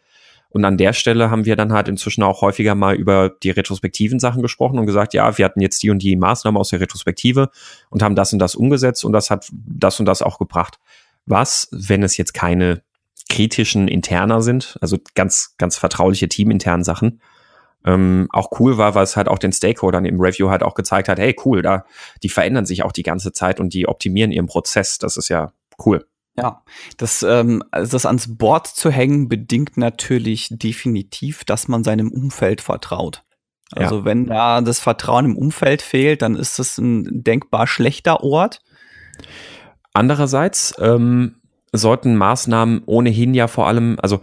Und an der Stelle haben wir dann halt inzwischen auch häufiger mal über die retrospektiven Sachen gesprochen und gesagt, ja, wir hatten jetzt die und die Maßnahmen aus der Retrospektive und haben das und das umgesetzt und das hat das und das auch gebracht. Was, wenn es jetzt keine kritischen interner sind, also ganz, ganz vertrauliche teaminternen Sachen. Ähm, auch cool war, weil es halt auch den Stakeholdern im Review halt auch gezeigt hat, hey, cool, da, die verändern sich auch die ganze Zeit und die optimieren ihren Prozess. Das ist ja cool. Ja, das, ähm, also das ans Board zu hängen bedingt natürlich definitiv, dass man seinem Umfeld vertraut. Also ja. wenn da das Vertrauen im Umfeld fehlt, dann ist das ein denkbar schlechter Ort. Andererseits ähm, sollten Maßnahmen ohnehin ja vor allem, also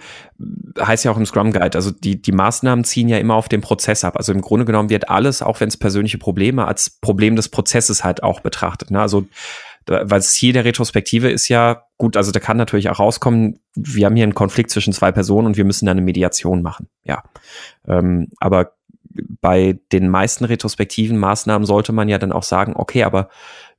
heißt ja auch im Scrum Guide, also die, die Maßnahmen ziehen ja immer auf den Prozess ab. Also im Grunde genommen wird alles, auch wenn es persönliche Probleme, als Problem des Prozesses halt auch betrachtet. Ne? Also weil das Ziel der Retrospektive ist ja, gut, also da kann natürlich auch rauskommen, wir haben hier einen Konflikt zwischen zwei Personen und wir müssen da eine Mediation machen. Ja. Ähm, aber bei den meisten retrospektiven Maßnahmen sollte man ja dann auch sagen, okay, aber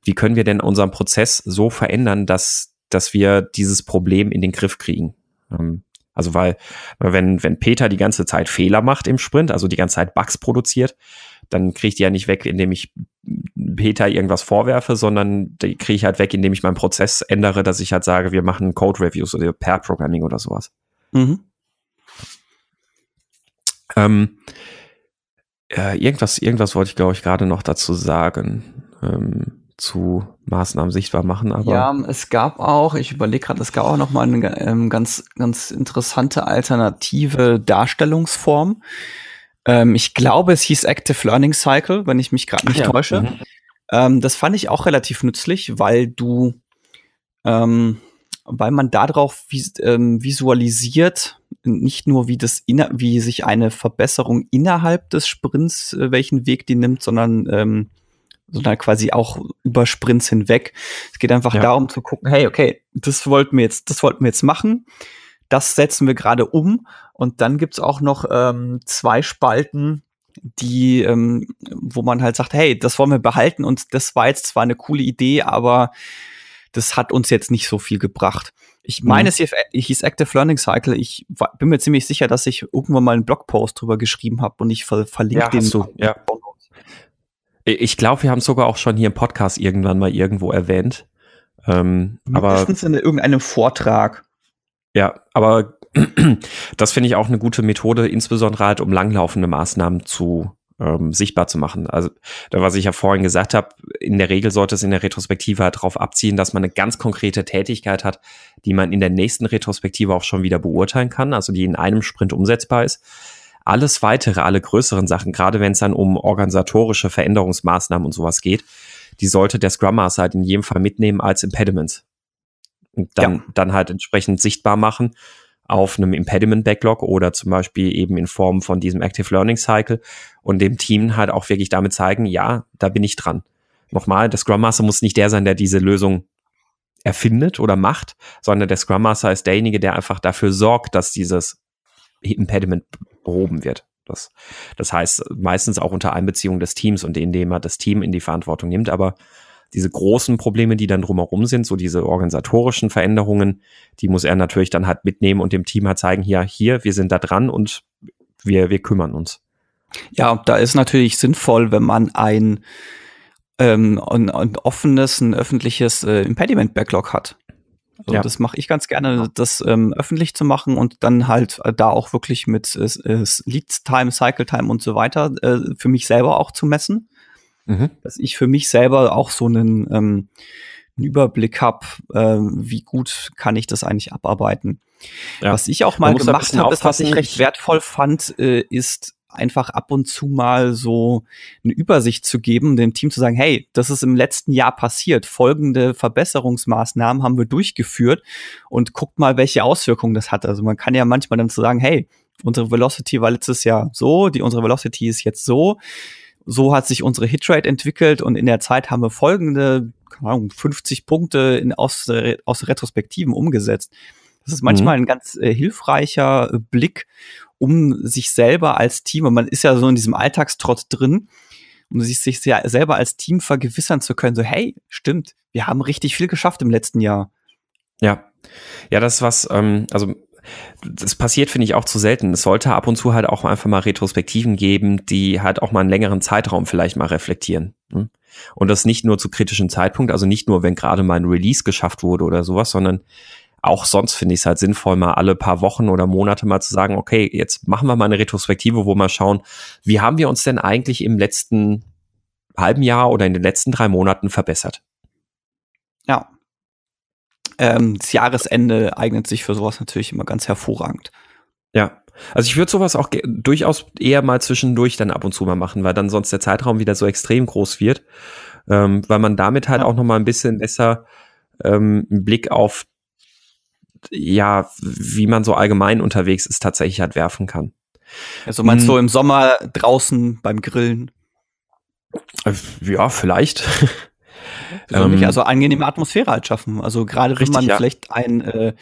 wie können wir denn unseren Prozess so verändern, dass, dass wir dieses Problem in den Griff kriegen? Ähm, also weil, wenn, wenn Peter die ganze Zeit Fehler macht im Sprint, also die ganze Zeit Bugs produziert, dann kriege ich die ja nicht weg, indem ich Peter irgendwas vorwerfe, sondern die kriege ich halt weg, indem ich meinen Prozess ändere, dass ich halt sage, wir machen Code Reviews oder Pair Programming oder sowas. Mhm. Ähm, äh, irgendwas, irgendwas wollte ich, glaube ich, gerade noch dazu sagen. Ähm, zu Maßnahmen sichtbar machen. Aber ja, es gab auch, ich überlege gerade, es gab auch noch mal eine ähm, ganz, ganz interessante alternative Darstellungsform. Ähm, ich glaube, es hieß Active Learning Cycle, wenn ich mich gerade nicht ja. täusche. Mhm. Ähm, das fand ich auch relativ nützlich, weil du, ähm, weil man darauf vis ähm, visualisiert, nicht nur wie das inner wie sich eine Verbesserung innerhalb des Sprints, äh, welchen Weg die nimmt, sondern ähm, sondern quasi auch über Sprints hinweg. Es geht einfach ja. darum zu gucken, hey, okay, das wollten wir jetzt, das wollten wir jetzt machen. Das setzen wir gerade um. Und dann gibt's auch noch ähm, zwei Spalten, die, ähm, wo man halt sagt, hey, das wollen wir behalten und das war jetzt zwar eine coole Idee, aber das hat uns jetzt nicht so viel gebracht. Ich meine, mhm. es hieß Active Learning Cycle. Ich bin mir ziemlich sicher, dass ich irgendwann mal einen Blogpost drüber geschrieben habe und ich ver verlinke ja, den. Du, ja. Ich glaube, wir haben es sogar auch schon hier im Podcast irgendwann mal irgendwo erwähnt. Ähm, Mindestens aber in irgendeinem Vortrag. Ja, aber das finde ich auch eine gute Methode, insbesondere halt, um langlaufende Maßnahmen zu ähm, sichtbar zu machen. Also, da was ich ja vorhin gesagt habe, in der Regel sollte es in der Retrospektive halt darauf abziehen, dass man eine ganz konkrete Tätigkeit hat, die man in der nächsten Retrospektive auch schon wieder beurteilen kann, also die in einem Sprint umsetzbar ist. Alles weitere, alle größeren Sachen, gerade wenn es dann um organisatorische Veränderungsmaßnahmen und sowas geht, die sollte der Scrum Master halt in jedem Fall mitnehmen als Impediment. Und dann, ja. dann halt entsprechend sichtbar machen auf einem Impediment Backlog oder zum Beispiel eben in Form von diesem Active Learning Cycle und dem Team halt auch wirklich damit zeigen, ja, da bin ich dran. Nochmal, der Scrum Master muss nicht der sein, der diese Lösung erfindet oder macht, sondern der Scrum Master ist derjenige, der einfach dafür sorgt, dass dieses Impediment behoben wird. Das, das heißt, meistens auch unter Einbeziehung des Teams und indem er das Team in die Verantwortung nimmt. Aber diese großen Probleme, die dann drumherum sind, so diese organisatorischen Veränderungen, die muss er natürlich dann halt mitnehmen und dem Team halt zeigen, hier, hier, wir sind da dran und wir, wir kümmern uns. Ja, da ist natürlich sinnvoll, wenn man ein, ähm, ein, ein offenes, ein öffentliches äh, Impediment-Backlog hat. Also ja. das mache ich ganz gerne, das ähm, öffentlich zu machen und dann halt äh, da auch wirklich mit äh, äh Lead Time, Cycle Time und so weiter äh, für mich selber auch zu messen. Mhm. Dass ich für mich selber auch so einen, ähm, einen Überblick habe, äh, wie gut kann ich das eigentlich abarbeiten. Ja. Was ich auch mal gemacht habe, was ich recht wertvoll fand, äh, ist einfach ab und zu mal so eine Übersicht zu geben, dem Team zu sagen, hey, das ist im letzten Jahr passiert, folgende Verbesserungsmaßnahmen haben wir durchgeführt und guckt mal, welche Auswirkungen das hat. Also man kann ja manchmal dann zu sagen, hey, unsere Velocity war letztes Jahr so, die unsere Velocity ist jetzt so, so hat sich unsere Hitrate entwickelt und in der Zeit haben wir folgende, keine Ahnung, 50 Punkte in, aus, aus Retrospektiven umgesetzt. Das ist manchmal mhm. ein ganz äh, hilfreicher äh, Blick, um sich selber als Team, und man ist ja so in diesem Alltagstrott drin, um sich, sich selber als Team vergewissern zu können, so hey, stimmt, wir haben richtig viel geschafft im letzten Jahr. Ja, ja, das ist was, ähm, also das passiert, finde ich, auch zu selten. Es sollte ab und zu halt auch einfach mal Retrospektiven geben, die halt auch mal einen längeren Zeitraum vielleicht mal reflektieren. Ne? Und das nicht nur zu kritischen Zeitpunkt, also nicht nur, wenn gerade mal ein Release geschafft wurde oder sowas, sondern auch sonst finde ich es halt sinnvoll, mal alle paar Wochen oder Monate mal zu sagen, okay, jetzt machen wir mal eine Retrospektive, wo wir schauen, wie haben wir uns denn eigentlich im letzten halben Jahr oder in den letzten drei Monaten verbessert? Ja. ähm, das Jahresende eignet sich für sowas natürlich immer ganz hervorragend. Ja, also ich würde sowas auch durchaus eher mal zwischendurch dann ab und zu mal machen, weil dann sonst der Zeitraum wieder so extrem groß wird, ähm, weil man damit halt ja. auch noch mal ein bisschen besser ähm, einen Blick auf ja, wie man so allgemein unterwegs ist, tatsächlich halt werfen kann. Also meinst hm. du im Sommer draußen beim Grillen? Äh, ja, vielleicht. ähm, also angenehme Atmosphäre halt schaffen. Also gerade wenn richtig, man ja. vielleicht ein, äh,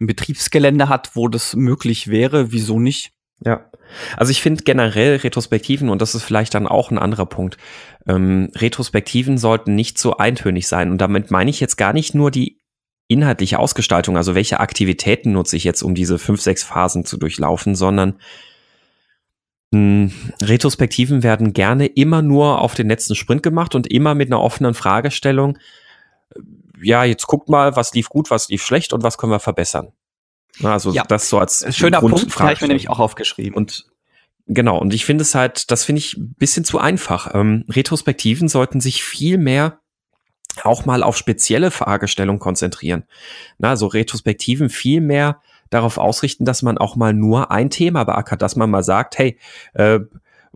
ein Betriebsgelände hat, wo das möglich wäre, wieso nicht? Ja, also ich finde generell Retrospektiven, und das ist vielleicht dann auch ein anderer Punkt, ähm, Retrospektiven sollten nicht so eintönig sein. Und damit meine ich jetzt gar nicht nur die inhaltliche Ausgestaltung, also welche Aktivitäten nutze ich jetzt, um diese fünf, sechs Phasen zu durchlaufen, sondern mh, Retrospektiven werden gerne immer nur auf den letzten Sprint gemacht und immer mit einer offenen Fragestellung. Ja, jetzt guckt mal, was lief gut, was lief schlecht und was können wir verbessern. Also ja, das so als schöner Punkt, habe ich mir nämlich auch aufgeschrieben. Und genau, und ich finde es halt, das finde ich ein bisschen zu einfach. Ähm, Retrospektiven sollten sich viel mehr auch mal auf spezielle Fragestellungen konzentrieren. Na, so Retrospektiven viel mehr darauf ausrichten, dass man auch mal nur ein Thema beackert, dass man mal sagt, hey, äh,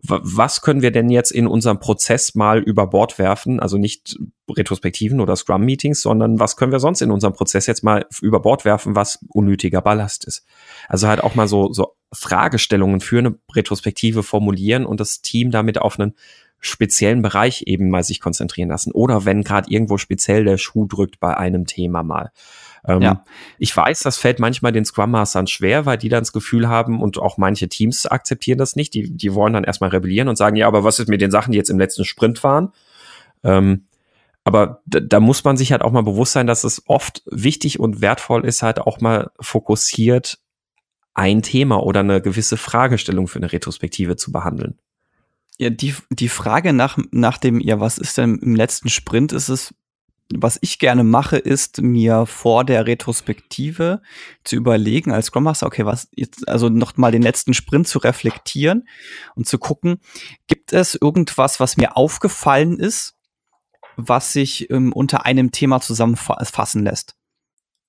was können wir denn jetzt in unserem Prozess mal über Bord werfen? Also nicht Retrospektiven oder Scrum-Meetings, sondern was können wir sonst in unserem Prozess jetzt mal über Bord werfen, was unnötiger Ballast ist? Also halt auch mal so, so Fragestellungen für eine Retrospektive formulieren und das Team damit auf einen speziellen Bereich eben mal sich konzentrieren lassen. Oder wenn gerade irgendwo speziell der Schuh drückt bei einem Thema mal. Ähm, ja. Ich weiß, das fällt manchmal den Scrum Mastern schwer, weil die dann das Gefühl haben und auch manche Teams akzeptieren das nicht. Die, die wollen dann erstmal rebellieren und sagen, ja, aber was ist mit den Sachen, die jetzt im letzten Sprint waren? Ähm, aber da, da muss man sich halt auch mal bewusst sein, dass es oft wichtig und wertvoll ist, halt auch mal fokussiert ein Thema oder eine gewisse Fragestellung für eine Retrospektive zu behandeln. Ja, die, die Frage nach, nach dem, ja, was ist denn im letzten Sprint, ist es was ich gerne mache, ist mir vor der Retrospektive zu überlegen als Scrum Master, okay, was jetzt, also noch mal den letzten Sprint zu reflektieren und zu gucken, gibt es irgendwas, was mir aufgefallen ist, was sich ähm, unter einem Thema zusammenfassen lässt?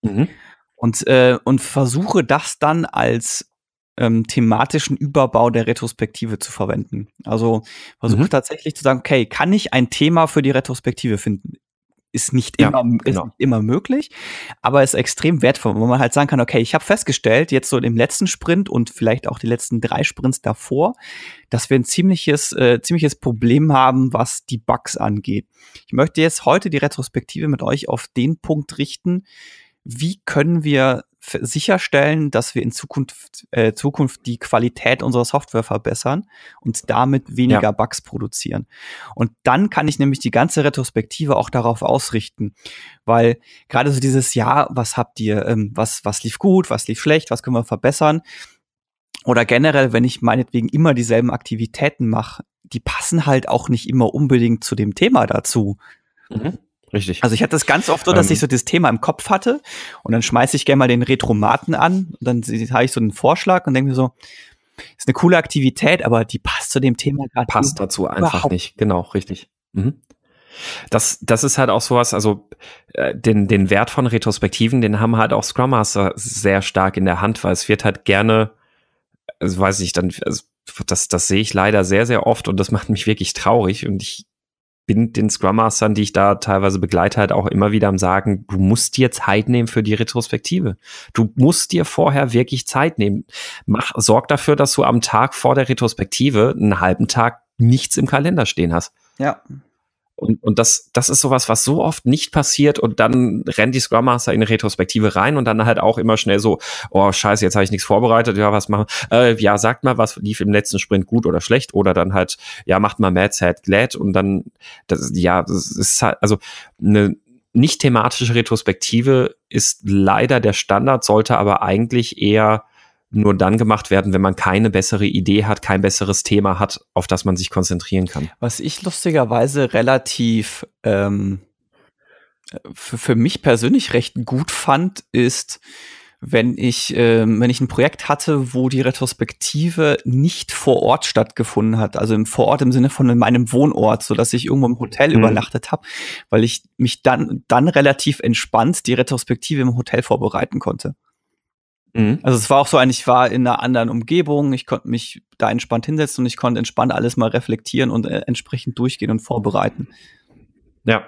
Mhm. Und, äh, und versuche das dann als ähm, thematischen Überbau der Retrospektive zu verwenden. Also versuche mhm. tatsächlich zu sagen, okay, kann ich ein Thema für die Retrospektive finden? ist nicht ja, immer, genau. ist nicht immer möglich, aber ist extrem wertvoll, wo man halt sagen kann, okay, ich habe festgestellt, jetzt so im letzten Sprint und vielleicht auch die letzten drei Sprints davor, dass wir ein ziemliches, äh, ziemliches Problem haben, was die Bugs angeht. Ich möchte jetzt heute die Retrospektive mit euch auf den Punkt richten, wie können wir sicherstellen, dass wir in Zukunft, äh, Zukunft die Qualität unserer Software verbessern und damit weniger ja. Bugs produzieren. Und dann kann ich nämlich die ganze Retrospektive auch darauf ausrichten, weil gerade so dieses Jahr, was habt ihr, ähm, was, was lief gut, was lief schlecht, was können wir verbessern? Oder generell, wenn ich meinetwegen immer dieselben Aktivitäten mache, die passen halt auch nicht immer unbedingt zu dem Thema dazu. Mhm. Richtig. Also ich hatte es ganz oft so, dass ähm, ich so das Thema im Kopf hatte und dann schmeiße ich gerne mal den Retromaten an und dann habe ich so einen Vorschlag und denke mir so, ist eine coole Aktivität, aber die passt zu dem Thema gerade. Passt dazu einfach nicht. Genau, richtig. Mhm. Das, das ist halt auch sowas, also äh, den, den Wert von Retrospektiven, den haben halt auch Scrum Master sehr stark in der Hand, weil es wird halt gerne, also weiß ich dann, also das, das sehe ich leider sehr, sehr oft und das macht mich wirklich traurig und ich bin den Scrum Mastern, die ich da teilweise begleite, halt auch immer wieder am sagen, du musst dir Zeit nehmen für die Retrospektive. Du musst dir vorher wirklich Zeit nehmen. Mach, sorg dafür, dass du am Tag vor der Retrospektive einen halben Tag nichts im Kalender stehen hast. Ja. Und, und das, das ist sowas, was so oft nicht passiert und dann rennt die Scrum Master in eine Retrospektive rein und dann halt auch immer schnell so, oh scheiße, jetzt habe ich nichts vorbereitet, ja, was machen? Äh, ja, sagt mal, was lief im letzten Sprint gut oder schlecht oder dann halt, ja, macht mal Mad, Sad, Glad und dann, das, ja, das ist halt, also eine nicht thematische Retrospektive ist leider der Standard, sollte aber eigentlich eher nur dann gemacht werden, wenn man keine bessere Idee hat, kein besseres Thema hat, auf das man sich konzentrieren kann. Was ich lustigerweise relativ ähm, für, für mich persönlich recht gut fand, ist wenn ich, äh, wenn ich ein Projekt hatte, wo die Retrospektive nicht vor Ort stattgefunden hat, also im Vorort im Sinne von in meinem Wohnort, so dass ich irgendwo im Hotel mhm. übernachtet habe, weil ich mich dann dann relativ entspannt die Retrospektive im Hotel vorbereiten konnte. Mhm. Also es war auch so ein, ich war in einer anderen Umgebung, ich konnte mich da entspannt hinsetzen und ich konnte entspannt alles mal reflektieren und äh, entsprechend durchgehen und vorbereiten. Ja,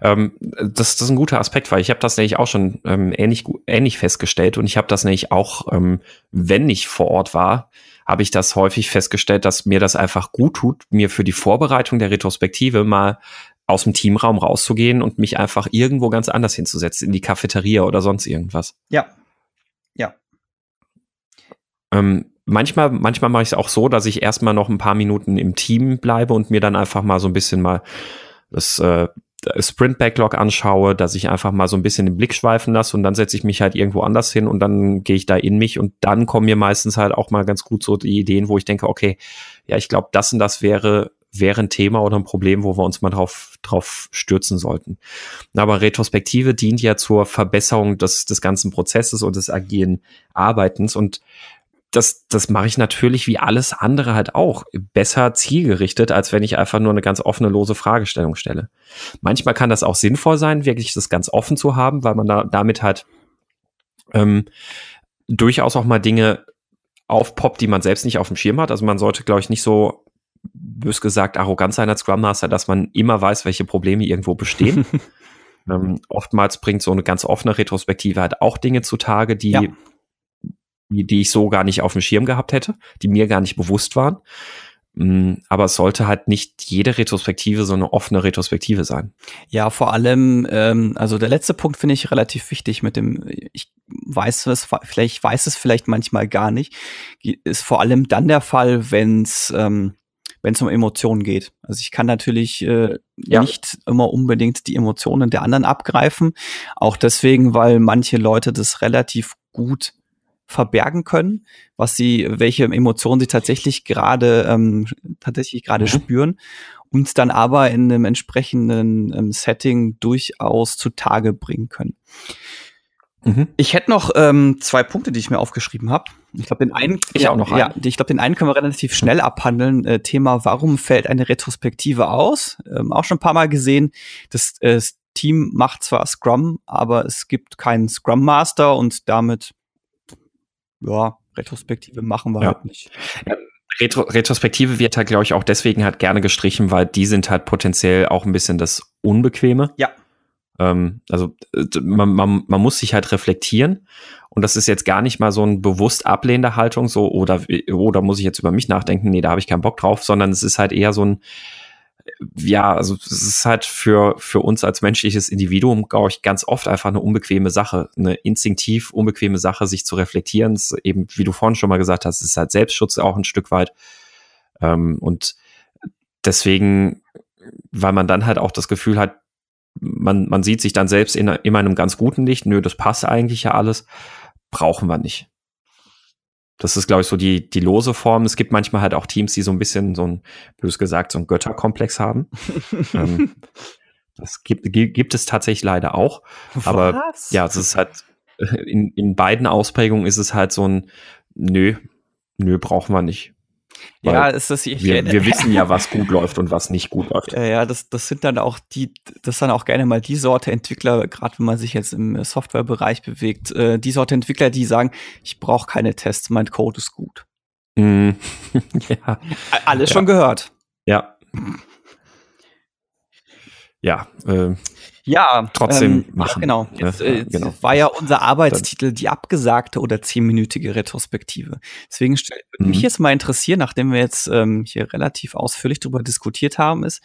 ähm, das, das ist ein guter Aspekt, weil ich habe das nämlich auch schon ähm, ähnlich, ähnlich festgestellt und ich habe das nämlich auch, ähm, wenn ich vor Ort war, habe ich das häufig festgestellt, dass mir das einfach gut tut, mir für die Vorbereitung der Retrospektive mal aus dem Teamraum rauszugehen und mich einfach irgendwo ganz anders hinzusetzen, in die Cafeteria oder sonst irgendwas. Ja. Ja. Ähm, manchmal, manchmal mache ich es auch so, dass ich erstmal noch ein paar Minuten im Team bleibe und mir dann einfach mal so ein bisschen mal das äh, Sprint Backlog anschaue, dass ich einfach mal so ein bisschen den Blick schweifen lasse und dann setze ich mich halt irgendwo anders hin und dann gehe ich da in mich und dann kommen mir meistens halt auch mal ganz gut so die Ideen, wo ich denke, okay, ja, ich glaube, das und das wäre wäre ein Thema oder ein Problem, wo wir uns mal drauf, drauf stürzen sollten. Aber Retrospektive dient ja zur Verbesserung des, des ganzen Prozesses und des agilen Arbeitens und das, das mache ich natürlich wie alles andere halt auch besser zielgerichtet, als wenn ich einfach nur eine ganz offene, lose Fragestellung stelle. Manchmal kann das auch sinnvoll sein, wirklich das ganz offen zu haben, weil man da damit halt ähm, durchaus auch mal Dinge aufpoppt, die man selbst nicht auf dem Schirm hat. Also man sollte, glaube ich, nicht so bös gesagt arrogant sein als Scrum Master, dass man immer weiß, welche Probleme irgendwo bestehen. ähm, oftmals bringt so eine ganz offene Retrospektive halt auch Dinge zutage, die ja die, ich so gar nicht auf dem Schirm gehabt hätte, die mir gar nicht bewusst waren. Mm, aber es sollte halt nicht jede Retrospektive so eine offene Retrospektive sein. Ja, vor allem, ähm, also der letzte Punkt finde ich relativ wichtig mit dem, ich weiß es, vielleicht weiß es vielleicht manchmal gar nicht, ist vor allem dann der Fall, wenn es ähm, wenn es um Emotionen geht. Also ich kann natürlich äh, ja. nicht immer unbedingt die Emotionen der anderen abgreifen. Auch deswegen, weil manche Leute das relativ gut verbergen können, was sie, welche Emotionen sie tatsächlich gerade ähm, tatsächlich gerade mhm. spüren und dann aber in einem entsprechenden ähm, Setting durchaus zutage bringen können. Mhm. Ich hätte noch ähm, zwei Punkte, die ich mir aufgeschrieben habe. Ich glaube, den einen, ich auch noch einen. ja, ich glaube, den einen können wir relativ schnell abhandeln. Äh, Thema, warum fällt eine Retrospektive aus? Ähm, auch schon ein paar Mal gesehen. Das, äh, das Team macht zwar Scrum, aber es gibt keinen Scrum Master und damit ja, Retrospektive machen wir ja. halt nicht. Retro Retrospektive wird halt, glaube ich, auch deswegen halt gerne gestrichen, weil die sind halt potenziell auch ein bisschen das Unbequeme. Ja. Ähm, also man, man, man muss sich halt reflektieren und das ist jetzt gar nicht mal so ein bewusst ablehnende Haltung, so oder oder muss ich jetzt über mich nachdenken, nee, da habe ich keinen Bock drauf, sondern es ist halt eher so ein ja, also es ist halt für, für uns als menschliches Individuum, glaube ich, ganz oft einfach eine unbequeme Sache, eine instinktiv unbequeme Sache, sich zu reflektieren. Es eben, wie du vorhin schon mal gesagt hast, ist halt Selbstschutz auch ein Stück weit. Ähm, und deswegen, weil man dann halt auch das Gefühl hat, man, man sieht sich dann selbst in, in einem ganz guten Licht, nö, das passt eigentlich ja alles, brauchen wir nicht. Das ist, glaube ich, so die, die lose Form. Es gibt manchmal halt auch Teams, die so ein bisschen so ein, bös gesagt, so ein Götterkomplex haben. ähm, das gibt, gibt es tatsächlich leider auch. Was? Aber ja, es ist halt, in, in beiden Ausprägungen ist es halt so ein, nö, nö, brauchen wir nicht. Ja, ist das ich, wir, wir wissen ja, was gut läuft und was nicht gut läuft. Ja, ja, das, das sind dann auch die, das dann auch gerne mal die Sorte Entwickler, gerade wenn man sich jetzt im Softwarebereich bewegt, äh, die Sorte Entwickler, die sagen, ich brauche keine Tests, mein Code ist gut. Mm, ja. Alles ja. schon gehört. Ja. Ja, äh, ja, trotzdem ähm, machen. Ja, genau. Jetzt, äh, genau. war ja unser Arbeitstitel die abgesagte oder zehnminütige Retrospektive. Deswegen würde mhm. mich jetzt mal interessieren, nachdem wir jetzt ähm, hier relativ ausführlich darüber diskutiert haben, ist,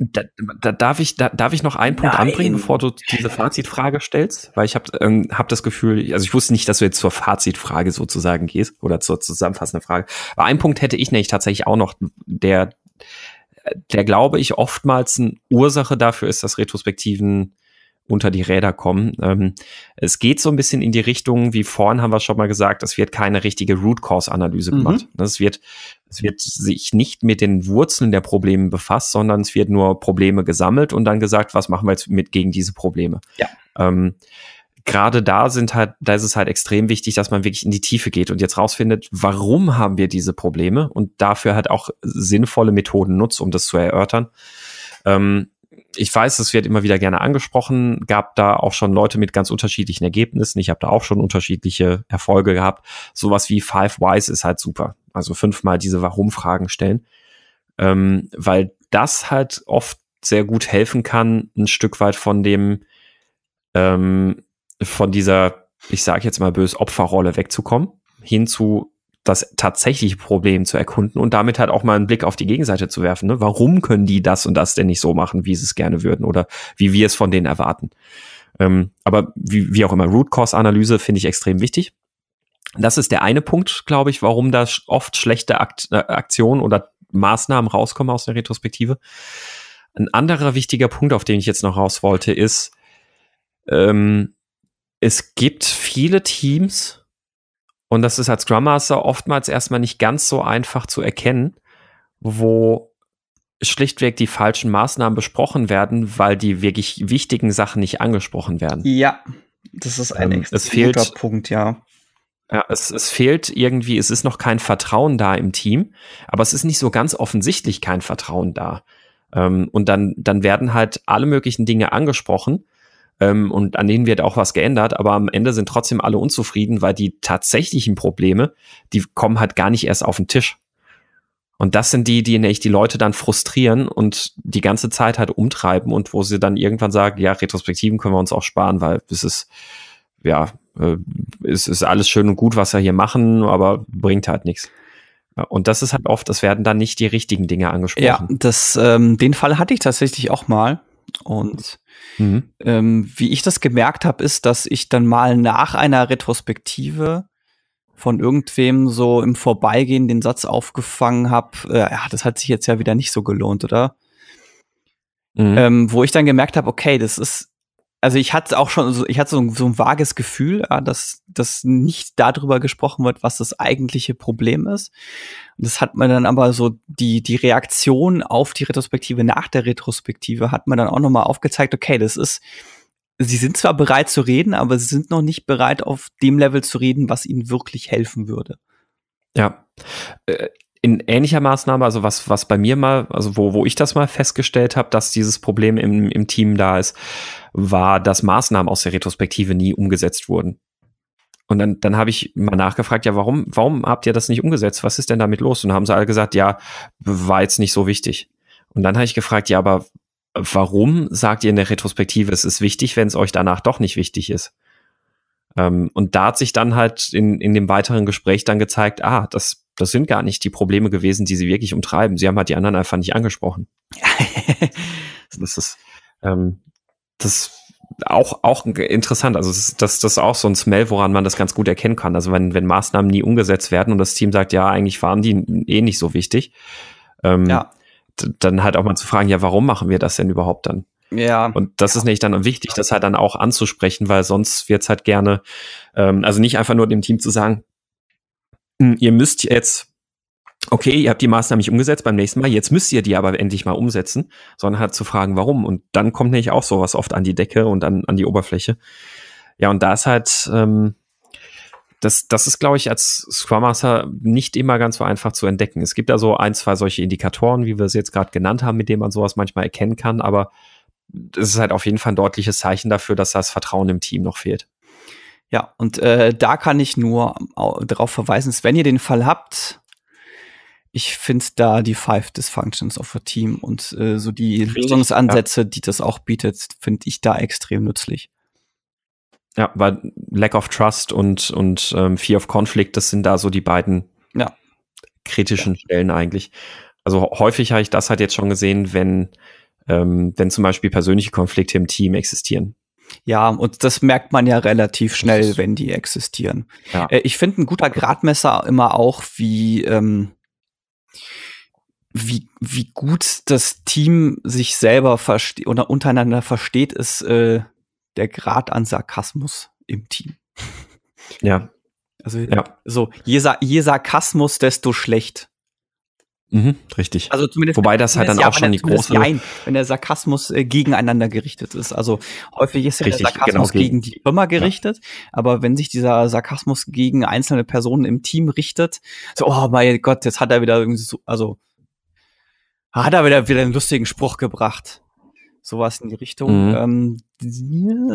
da, da, darf ich da, darf ich noch einen Punkt Nein. anbringen, bevor du diese Fazitfrage stellst, weil ich habe ähm, hab das Gefühl, also ich wusste nicht, dass du jetzt zur Fazitfrage sozusagen gehst oder zur zusammenfassenden Frage. Aber einen Punkt hätte ich nämlich tatsächlich auch noch, der der glaube ich oftmals eine Ursache dafür ist, dass Retrospektiven unter die Räder kommen. Ähm, es geht so ein bisschen in die Richtung, wie vorhin haben wir schon mal gesagt, es wird keine richtige Root Cause Analyse mhm. gemacht. Es wird, es wird sich nicht mit den Wurzeln der Probleme befasst, sondern es wird nur Probleme gesammelt und dann gesagt, was machen wir jetzt mit gegen diese Probleme. Ja. Ähm, gerade da sind halt, da ist es halt extrem wichtig, dass man wirklich in die Tiefe geht und jetzt rausfindet, warum haben wir diese Probleme und dafür halt auch sinnvolle Methoden nutzt, um das zu erörtern. Ähm, ich weiß, es wird immer wieder gerne angesprochen, gab da auch schon Leute mit ganz unterschiedlichen Ergebnissen. Ich habe da auch schon unterschiedliche Erfolge gehabt. Sowas wie Five Whys ist halt super. Also fünfmal diese Warum-Fragen stellen, ähm, weil das halt oft sehr gut helfen kann, ein Stück weit von dem, ähm, von dieser, ich sage jetzt mal bös, Opferrolle wegzukommen, hin zu das tatsächliche Problem zu erkunden und damit halt auch mal einen Blick auf die Gegenseite zu werfen. Ne? Warum können die das und das denn nicht so machen, wie sie es gerne würden oder wie wir es von denen erwarten? Ähm, aber wie, wie auch immer, Root Cause Analyse finde ich extrem wichtig. Das ist der eine Punkt, glaube ich, warum da oft schlechte Akt, äh, Aktionen oder Maßnahmen rauskommen aus der Retrospektive. Ein anderer wichtiger Punkt, auf den ich jetzt noch raus wollte, ist, ähm, es gibt viele Teams, und das ist als Scrum Master oftmals erstmal nicht ganz so einfach zu erkennen, wo schlichtweg die falschen Maßnahmen besprochen werden, weil die wirklich wichtigen Sachen nicht angesprochen werden. Ja, das ist ein ähm, es fehlt, guter Punkt, ja. Ja, es, es fehlt irgendwie, es ist noch kein Vertrauen da im Team, aber es ist nicht so ganz offensichtlich kein Vertrauen da. Ähm, und dann, dann werden halt alle möglichen Dinge angesprochen ähm, und an denen wird auch was geändert, aber am Ende sind trotzdem alle unzufrieden, weil die tatsächlichen Probleme, die kommen halt gar nicht erst auf den Tisch. Und das sind die, die nämlich die Leute dann frustrieren und die ganze Zeit halt umtreiben und wo sie dann irgendwann sagen, ja, Retrospektiven können wir uns auch sparen, weil es ist, ja, äh, es ist alles schön und gut, was wir hier machen, aber bringt halt nichts. Und das ist halt oft, das werden dann nicht die richtigen Dinge angesprochen. Ja, das, ähm, den Fall hatte ich tatsächlich auch mal. Und mhm. ähm, wie ich das gemerkt habe, ist, dass ich dann mal nach einer Retrospektive von irgendwem so im Vorbeigehen den Satz aufgefangen habe, äh, ja, das hat sich jetzt ja wieder nicht so gelohnt, oder? Mhm. Ähm, wo ich dann gemerkt habe, okay, das ist also ich hatte auch schon, ich hatte so, so ein vages Gefühl, dass, dass nicht darüber gesprochen wird, was das eigentliche Problem ist. Und das hat man dann aber so, die, die Reaktion auf die Retrospektive nach der Retrospektive hat man dann auch nochmal aufgezeigt, okay, das ist, sie sind zwar bereit zu reden, aber sie sind noch nicht bereit, auf dem Level zu reden, was ihnen wirklich helfen würde. Ja. In ähnlicher Maßnahme, also was, was bei mir mal, also wo, wo ich das mal festgestellt habe, dass dieses Problem im, im Team da ist, war, dass Maßnahmen aus der Retrospektive nie umgesetzt wurden. Und dann, dann habe ich mal nachgefragt, ja, warum, warum habt ihr das nicht umgesetzt? Was ist denn damit los? Und haben sie alle gesagt, ja, war jetzt nicht so wichtig. Und dann habe ich gefragt, ja, aber warum sagt ihr in der Retrospektive, es ist wichtig, wenn es euch danach doch nicht wichtig ist? Ähm, und da hat sich dann halt in, in dem weiteren Gespräch dann gezeigt, ah, das das sind gar nicht die Probleme gewesen, die sie wirklich umtreiben. Sie haben halt die anderen einfach nicht angesprochen. das ist ähm, das auch auch interessant. Also das, das, das ist auch so ein Smell, woran man das ganz gut erkennen kann. Also wenn wenn Maßnahmen nie umgesetzt werden und das Team sagt, ja, eigentlich waren die eh nicht so wichtig, ähm, ja. dann halt auch mal zu fragen, ja, warum machen wir das denn überhaupt dann? Ja. Und das ist nämlich dann wichtig, das halt dann auch anzusprechen, weil sonst wird's halt gerne, ähm, also nicht einfach nur dem Team zu sagen, ihr müsst jetzt, okay, ihr habt die Maßnahmen nicht umgesetzt beim nächsten Mal, jetzt müsst ihr die aber endlich mal umsetzen, sondern halt zu fragen, warum. Und dann kommt nämlich auch sowas oft an die Decke und an, an die Oberfläche. Ja, und da ist halt, ähm, das, das ist, glaube ich, als Scrum Master nicht immer ganz so einfach zu entdecken. Es gibt da so ein, zwei solche Indikatoren, wie wir es jetzt gerade genannt haben, mit denen man sowas manchmal erkennen kann, aber es ist halt auf jeden Fall ein deutliches Zeichen dafür, dass das Vertrauen im Team noch fehlt. Ja, und äh, da kann ich nur darauf verweisen, wenn ihr den Fall habt, ich finde da die Five Dysfunctions of a Team und äh, so die Lösungsansätze, ja. die das auch bietet, finde ich da extrem nützlich. Ja, weil Lack of Trust und, und ähm, Fear of Conflict, das sind da so die beiden ja. kritischen ja. Stellen eigentlich. Also häufig habe ich das halt jetzt schon gesehen, wenn, ähm, wenn zum Beispiel persönliche Konflikte im Team existieren. Ja, und das merkt man ja relativ schnell, wenn die existieren. Ja. Äh, ich finde ein guter Gradmesser immer auch, wie, ähm, wie, wie gut das Team sich selber versteht oder untereinander versteht, ist äh, der Grad an Sarkasmus im Team. Ja. Also ja. so, je, je Sarkasmus, desto schlecht. Mhm, richtig. Also zumindest Wobei das halt dann ja, auch schon die große. Nein, wenn der Sarkasmus äh, gegeneinander gerichtet ist. Also häufig ist ja richtig, der Sarkasmus genau, gegen die Firma gerichtet, ja. aber wenn sich dieser Sarkasmus gegen einzelne Personen im Team richtet, so, oh mein Gott, jetzt hat er wieder irgendwie so, also hat er wieder, wieder einen lustigen Spruch gebracht. Sowas in die Richtung. Mhm. Ähm,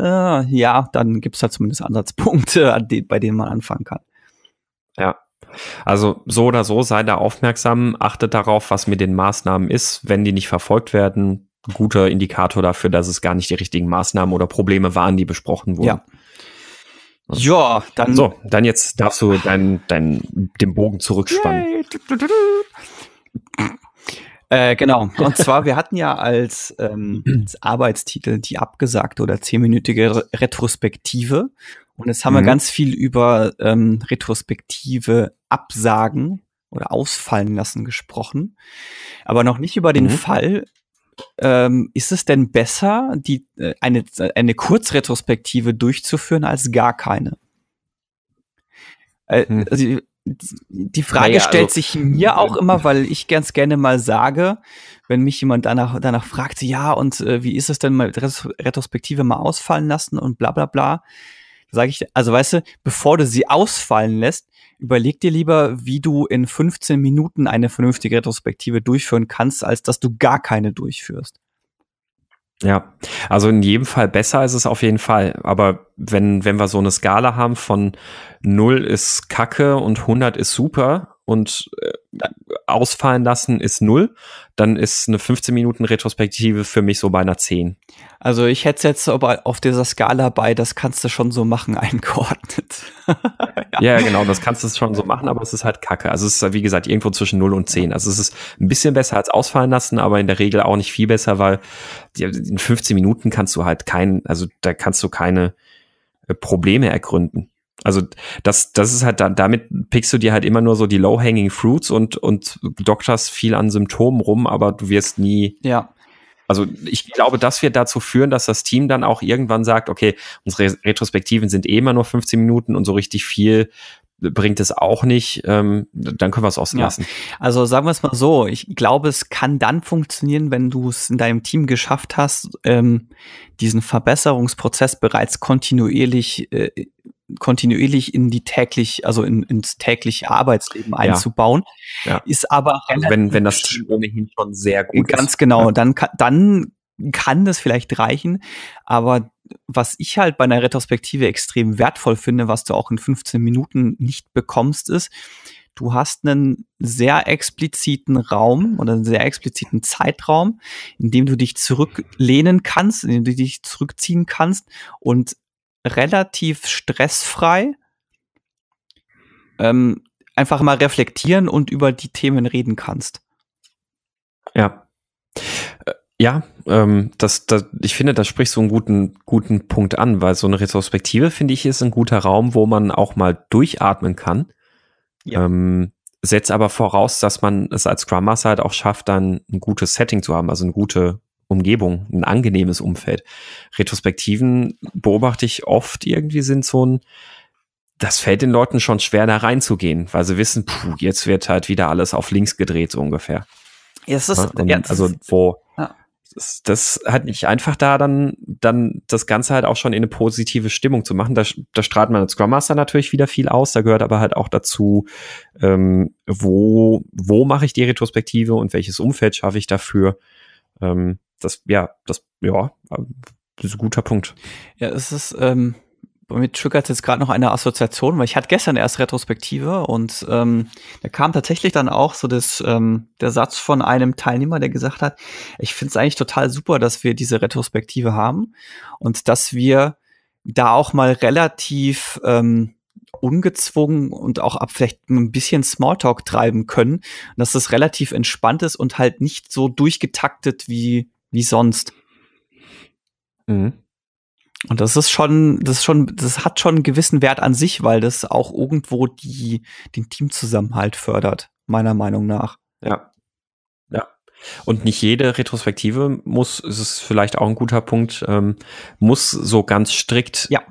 ja, ja, dann gibt's da zumindest Ansatzpunkte, bei denen man anfangen kann. Ja, also so oder so sei da aufmerksam, achtet darauf, was mit den Maßnahmen ist. Wenn die nicht verfolgt werden, guter Indikator dafür, dass es gar nicht die richtigen Maßnahmen oder Probleme waren, die besprochen wurden. Ja. Ja, dann. So, dann jetzt darfst du dein, dein, den Bogen zurückspannen. Äh, genau. Und zwar, wir hatten ja als, ähm, als Arbeitstitel die abgesagte oder zehnminütige Retrospektive. Und jetzt haben mhm. wir ganz viel über ähm, Retrospektive Absagen oder ausfallen lassen gesprochen, aber noch nicht über den mhm. Fall. Ähm, ist es denn besser, die, äh, eine, eine Kurzretrospektive durchzuführen als gar keine? Äh, mhm. also, die Frage naja, stellt also, sich mir auch immer, weil ich ganz gerne mal sage, wenn mich jemand danach, danach fragt, ja, und äh, wie ist es denn mal Retrospektive mal ausfallen lassen und bla bla bla, sage ich, also weißt du, bevor du sie ausfallen lässt, überleg dir lieber, wie du in 15 Minuten eine vernünftige Retrospektive durchführen kannst, als dass du gar keine durchführst. Ja, also in jedem Fall besser ist es auf jeden Fall. Aber wenn, wenn wir so eine Skala haben von 0 ist Kacke und 100 ist super und äh, ausfallen lassen ist 0, dann ist eine 15 Minuten Retrospektive für mich so bei einer 10. Also ich hätte es jetzt aber auf dieser Skala bei, das kannst du schon so machen, eingeordnet. ja. ja. genau, das kannst du schon so machen, aber es ist halt kacke. Also es ist, wie gesagt, irgendwo zwischen 0 und 10. Also es ist ein bisschen besser als ausfallen lassen, aber in der Regel auch nicht viel besser, weil in 15 Minuten kannst du halt kein, also da kannst du keine äh, Probleme ergründen. Also das, das ist halt, damit pickst du dir halt immer nur so die low-hanging fruits und, und dokterst viel an Symptomen rum, aber du wirst nie. Ja. Also ich glaube, das wird dazu führen, dass das Team dann auch irgendwann sagt, okay, unsere Retrospektiven sind eh immer nur 15 Minuten und so richtig viel bringt es auch nicht, ähm, dann können wir es auslassen. Ja. Also sagen wir es mal so, ich glaube, es kann dann funktionieren, wenn du es in deinem Team geschafft hast, ähm, diesen Verbesserungsprozess bereits kontinuierlich äh, kontinuierlich in die täglich, also in, ins tägliche Arbeitsleben einzubauen. Ja. Ist aber relativ wenn, wenn das ohnehin schon sehr gut ganz ist. Ganz genau. Ja. Dann, dann kann das vielleicht reichen. Aber was ich halt bei einer Retrospektive extrem wertvoll finde, was du auch in 15 Minuten nicht bekommst, ist, du hast einen sehr expliziten Raum oder einen sehr expliziten Zeitraum, in dem du dich zurücklehnen kannst, in dem du dich zurückziehen kannst und relativ stressfrei ähm, einfach mal reflektieren und über die Themen reden kannst. Ja. Äh, ja, ähm, das, das, ich finde, das spricht so einen guten, guten Punkt an, weil so eine Retrospektive, finde ich, ist ein guter Raum, wo man auch mal durchatmen kann. Ja. Ähm, setzt aber voraus, dass man es als Scrum Master halt auch schafft, dann ein gutes Setting zu haben, also eine gute Umgebung, ein angenehmes Umfeld. Retrospektiven beobachte ich oft irgendwie sind so ein, das fällt den Leuten schon schwer, da reinzugehen, weil sie wissen, puh, jetzt wird halt wieder alles auf links gedreht, so ungefähr. Ja, es ist, ja, also wo ja. das, das hat nicht einfach da dann, dann das Ganze halt auch schon in eine positive Stimmung zu machen. Da, da strahlt man als Scrum Master natürlich wieder viel aus. Da gehört aber halt auch dazu, ähm, wo, wo mache ich die Retrospektive und welches Umfeld schaffe ich dafür. Ähm, das, ja, das, ja, das ist ein guter Punkt. Ja, es ist, ähm, bei mir triggert jetzt gerade noch eine Assoziation, weil ich hatte gestern erst Retrospektive und ähm, da kam tatsächlich dann auch so das, ähm, der Satz von einem Teilnehmer, der gesagt hat, ich finde es eigentlich total super, dass wir diese Retrospektive haben und dass wir da auch mal relativ ähm, ungezwungen und auch ab vielleicht ein bisschen Smalltalk treiben können, dass das relativ entspannt ist und halt nicht so durchgetaktet wie wie sonst. Mhm. Und das ist schon, das ist schon, das hat schon einen gewissen Wert an sich, weil das auch irgendwo die, den Teamzusammenhalt fördert, meiner Meinung nach. Ja. Ja. Und nicht jede Retrospektive muss, ist es vielleicht auch ein guter Punkt, ähm, muss so ganz strikt ja.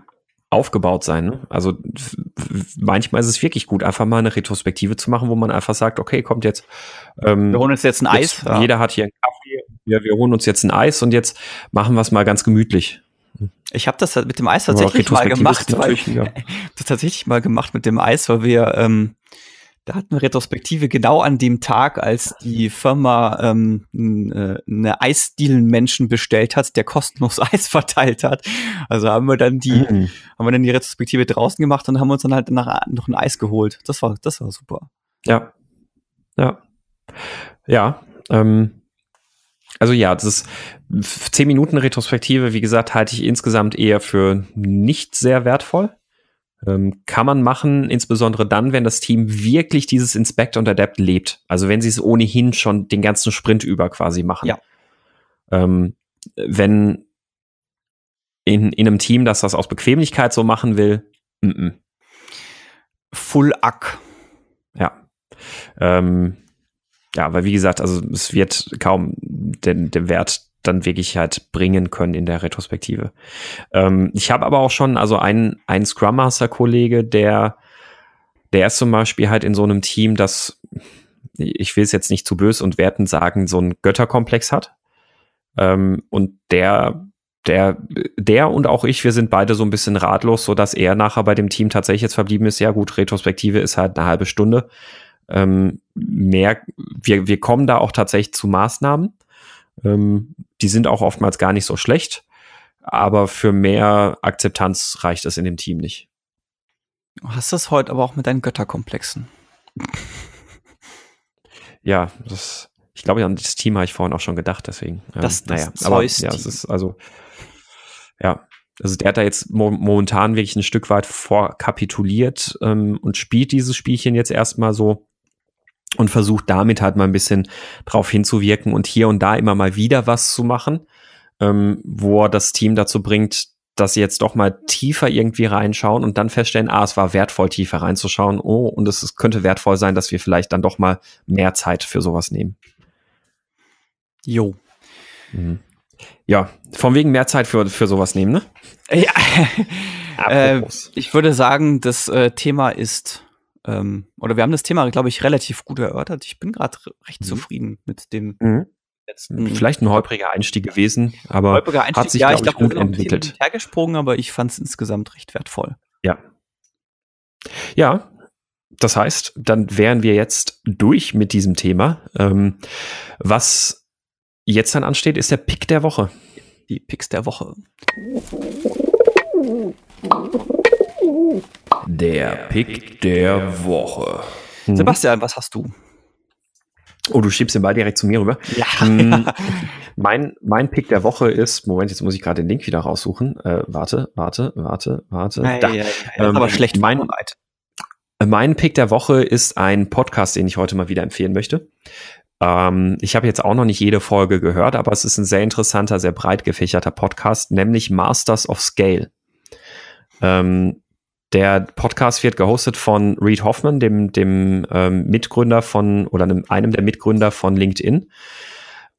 aufgebaut sein. Ne? Also manchmal ist es wirklich gut, einfach mal eine Retrospektive zu machen, wo man einfach sagt, okay, kommt jetzt. Ähm, wir holen uns jetzt ein Eis. ja. Jeder hat hier einen Kaffee. Ja, wir holen uns jetzt ein Eis und jetzt machen wir es mal ganz gemütlich. Ich habe das mit dem Eis tatsächlich mal gemacht. Weil, ja. das tatsächlich mal gemacht mit dem Eis, weil wir ähm, da hatten wir Retrospektive genau an dem Tag, als die Firma ähm, äh, eine Eisdielen-Menschen bestellt hat, der kostenlos Eis verteilt hat. Also haben wir dann die, mhm. haben wir dann die Retrospektive draußen gemacht und haben uns dann halt nach, noch ein Eis geholt. Das war, das war super. Ja. Ja. Ja. Ähm, also ja, das ist zehn Minuten Retrospektive, wie gesagt, halte ich insgesamt eher für nicht sehr wertvoll. Ähm, kann man machen, insbesondere dann, wenn das Team wirklich dieses Inspect und Adapt lebt. Also wenn sie es ohnehin schon den ganzen Sprint über quasi machen. Ja. Ähm, wenn in, in einem Team, das das aus Bequemlichkeit so machen will, m -m. Full Ack. Ja. Ähm, ja, weil wie gesagt, also es wird kaum den, den Wert dann wirklich halt bringen können in der Retrospektive. Ähm, ich habe aber auch schon, also einen, einen Scrum Master Kollege, der, der ist zum Beispiel halt in so einem Team, das, ich will es jetzt nicht zu böse und werten sagen, so einen Götterkomplex hat. Ähm, und der, der, der und auch ich, wir sind beide so ein bisschen ratlos, so dass er nachher bei dem Team tatsächlich jetzt verblieben ist. Ja gut, Retrospektive ist halt eine halbe Stunde. Ähm, mehr, wir, wir kommen da auch tatsächlich zu Maßnahmen. Ähm, die sind auch oftmals gar nicht so schlecht, aber für mehr Akzeptanz reicht es in dem Team nicht. Du hast das heute aber auch mit deinen Götterkomplexen. ja, das, ich glaube, an das Team habe ich vorhin auch schon gedacht, deswegen. Ähm, das, das naja, aber ja, es ist also, ja, also der hat da jetzt mo momentan wirklich ein Stück weit vorkapituliert ähm, und spielt dieses Spielchen jetzt erstmal so und versucht damit halt mal ein bisschen drauf hinzuwirken und hier und da immer mal wieder was zu machen, ähm, wo er das Team dazu bringt, dass sie jetzt doch mal tiefer irgendwie reinschauen und dann feststellen, ah, es war wertvoll, tiefer reinzuschauen. Oh, und es, es könnte wertvoll sein, dass wir vielleicht dann doch mal mehr Zeit für sowas nehmen. Jo. Mhm. Ja, von wegen mehr Zeit für, für sowas nehmen, ne? Ja. äh, ich würde sagen, das äh, Thema ist ähm, oder wir haben das Thema, glaube ich, relativ gut erörtert. Ich bin gerade recht mhm. zufrieden mit dem mhm. letzten. Vielleicht ein holpriger Einstieg gewesen, aber holpriger Einstieg, hat sich, ja, glaub ich, glaub, gut entwickelt. Hergesprungen, aber ich fand es insgesamt recht wertvoll. Ja. Ja, das heißt, dann wären wir jetzt durch mit diesem Thema. Ähm, was jetzt dann ansteht, ist der Pick der Woche. Die Picks der Woche. Der Pick der Woche. Mhm. Sebastian, was hast du? Oh, du schiebst den Ball direkt zu mir rüber. Ja. Hm, mein, mein Pick der Woche ist, Moment, jetzt muss ich gerade den Link wieder raussuchen. Äh, warte, warte, warte, warte. Ja, da. Ja, ja, ähm, aber schlecht mein, mein Pick der Woche ist ein Podcast, den ich heute mal wieder empfehlen möchte. Ähm, ich habe jetzt auch noch nicht jede Folge gehört, aber es ist ein sehr interessanter, sehr breit gefächerter Podcast, nämlich Masters of Scale. Ähm, der Podcast wird gehostet von Reed Hoffman, dem, dem ähm, Mitgründer von oder einem, einem der Mitgründer von LinkedIn.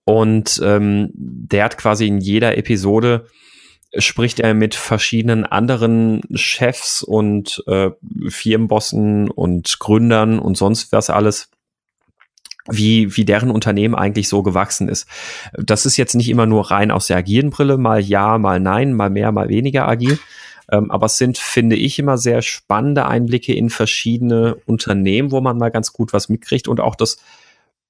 Und ähm, der hat quasi in jeder Episode spricht er mit verschiedenen anderen Chefs und äh, Firmenbossen und Gründern und sonst was alles, wie, wie deren Unternehmen eigentlich so gewachsen ist. Das ist jetzt nicht immer nur rein aus der agilen Brille, mal ja, mal nein, mal mehr, mal weniger agil, ähm, aber es sind, finde ich, immer sehr spannende Einblicke in verschiedene Unternehmen, wo man mal ganz gut was mitkriegt und auch das,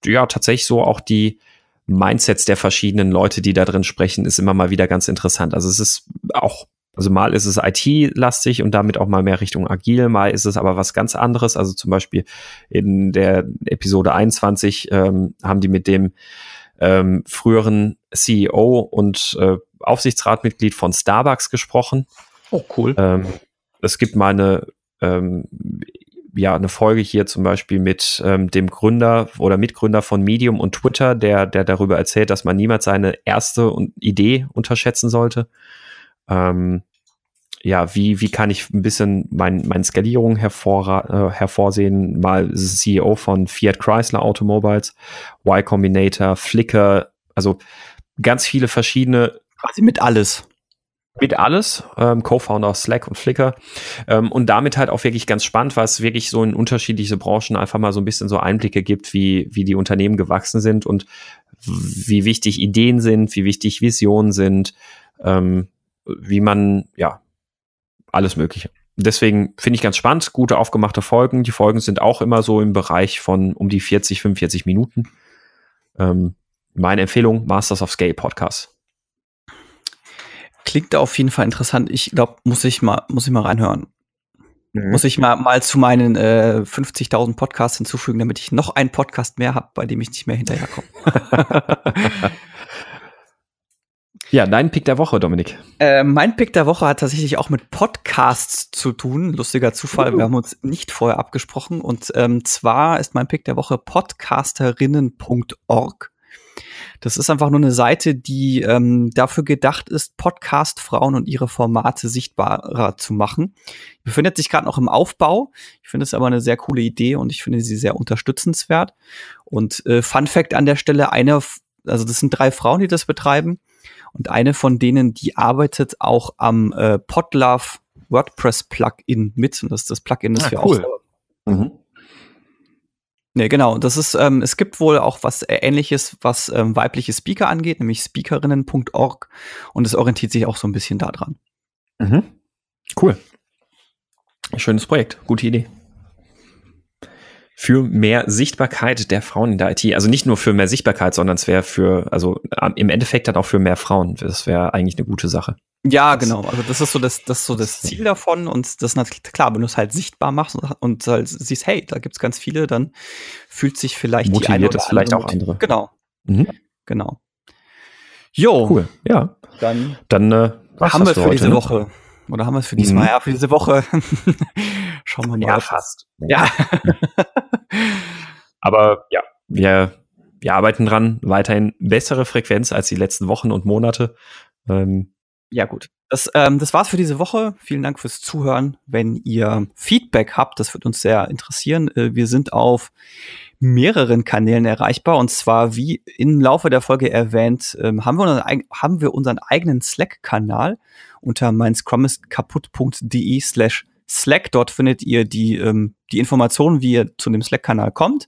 ja, tatsächlich so auch die Mindsets der verschiedenen Leute, die da drin sprechen, ist immer mal wieder ganz interessant. Also es ist auch also mal ist es IT-lastig und damit auch mal mehr Richtung agil, mal ist es aber was ganz anderes. Also zum Beispiel in der Episode 21 ähm, haben die mit dem ähm, früheren CEO und äh, Aufsichtsratmitglied von Starbucks gesprochen. Oh, cool. Ähm, es gibt mal eine, ähm, ja, eine Folge hier zum Beispiel mit ähm, dem Gründer oder Mitgründer von Medium und Twitter, der, der darüber erzählt, dass man niemals seine erste Idee unterschätzen sollte. Ähm, ja, wie, wie kann ich ein bisschen mein, meine Skalierung hervor, äh, hervorsehen? Mal CEO von Fiat Chrysler Automobiles, Y Combinator, Flickr, also ganz viele verschiedene. Quasi mit alles mit alles, ähm, Co-Founder Slack und Flickr. Ähm, und damit halt auch wirklich ganz spannend, weil es wirklich so in unterschiedliche Branchen einfach mal so ein bisschen so Einblicke gibt, wie, wie die Unternehmen gewachsen sind und wie wichtig Ideen sind, wie wichtig Visionen sind, ähm, wie man, ja, alles Mögliche. Deswegen finde ich ganz spannend, gute aufgemachte Folgen. Die Folgen sind auch immer so im Bereich von um die 40, 45 Minuten. Ähm, meine Empfehlung, Masters of Scale Podcast. Klingt auf jeden Fall interessant. Ich glaube, muss ich mal, muss ich mal reinhören. Mhm. Muss ich mal, mal zu meinen äh, 50.000 Podcasts hinzufügen, damit ich noch einen Podcast mehr habe, bei dem ich nicht mehr hinterherkomme. ja, dein Pick der Woche, Dominik. Äh, mein Pick der Woche hat tatsächlich auch mit Podcasts zu tun. Lustiger Zufall, uh. wir haben uns nicht vorher abgesprochen. Und ähm, zwar ist mein Pick der Woche podcasterinnen.org. Das ist einfach nur eine Seite, die ähm, dafür gedacht ist, Podcast-Frauen und ihre Formate sichtbarer zu machen. Die befindet sich gerade noch im Aufbau. Ich finde es aber eine sehr coole Idee und ich finde sie sehr unterstützenswert. Und äh, Fun Fact an der Stelle, eine, also das sind drei Frauen, die das betreiben. Und eine von denen, die arbeitet auch am äh, Podlove WordPress Plugin mit. Und das ist das Plugin, das ah, wir cool. auch. Mhm. Nee, genau. Das ist, ähm, es gibt wohl auch was Ähnliches, was ähm, weibliche Speaker angeht, nämlich speakerinnen.org. Und es orientiert sich auch so ein bisschen daran. Mhm. Cool. Schönes Projekt. Gute Idee. Für mehr Sichtbarkeit der Frauen in der IT. Also nicht nur für mehr Sichtbarkeit, sondern es wäre für, also im Endeffekt dann auch für mehr Frauen. Das wäre eigentlich eine gute Sache. Ja, genau. Also das ist so das, das ist so das Ziel davon und das ist natürlich klar, wenn du es halt sichtbar machst und halt siehst, hey, da gibt's ganz viele, dann fühlt sich vielleicht motiviert die eine oder das vielleicht auch andere. Genau. Mhm. Genau. Jo. Cool. Ja. Dann, dann äh, haben wir für, für diese ne? Woche. Oder haben wir es für diesmal? Mhm. Ja, für diese Woche. Schauen wir mal. Ja, fast. Ja. Aber ja, wir, wir arbeiten dran. Weiterhin bessere Frequenz als die letzten Wochen und Monate. Ähm, ja, gut. Das, ähm, das war's für diese Woche. Vielen Dank fürs Zuhören. Wenn ihr Feedback habt, das wird uns sehr interessieren. Äh, wir sind auf mehreren Kanälen erreichbar. Und zwar, wie im Laufe der Folge erwähnt, ähm, haben, wir unseren, haben wir unseren eigenen Slack-Kanal unter meinscrumiskaputt.de slash Slack. Dort findet ihr die, ähm, die Informationen, wie ihr zu dem Slack-Kanal kommt.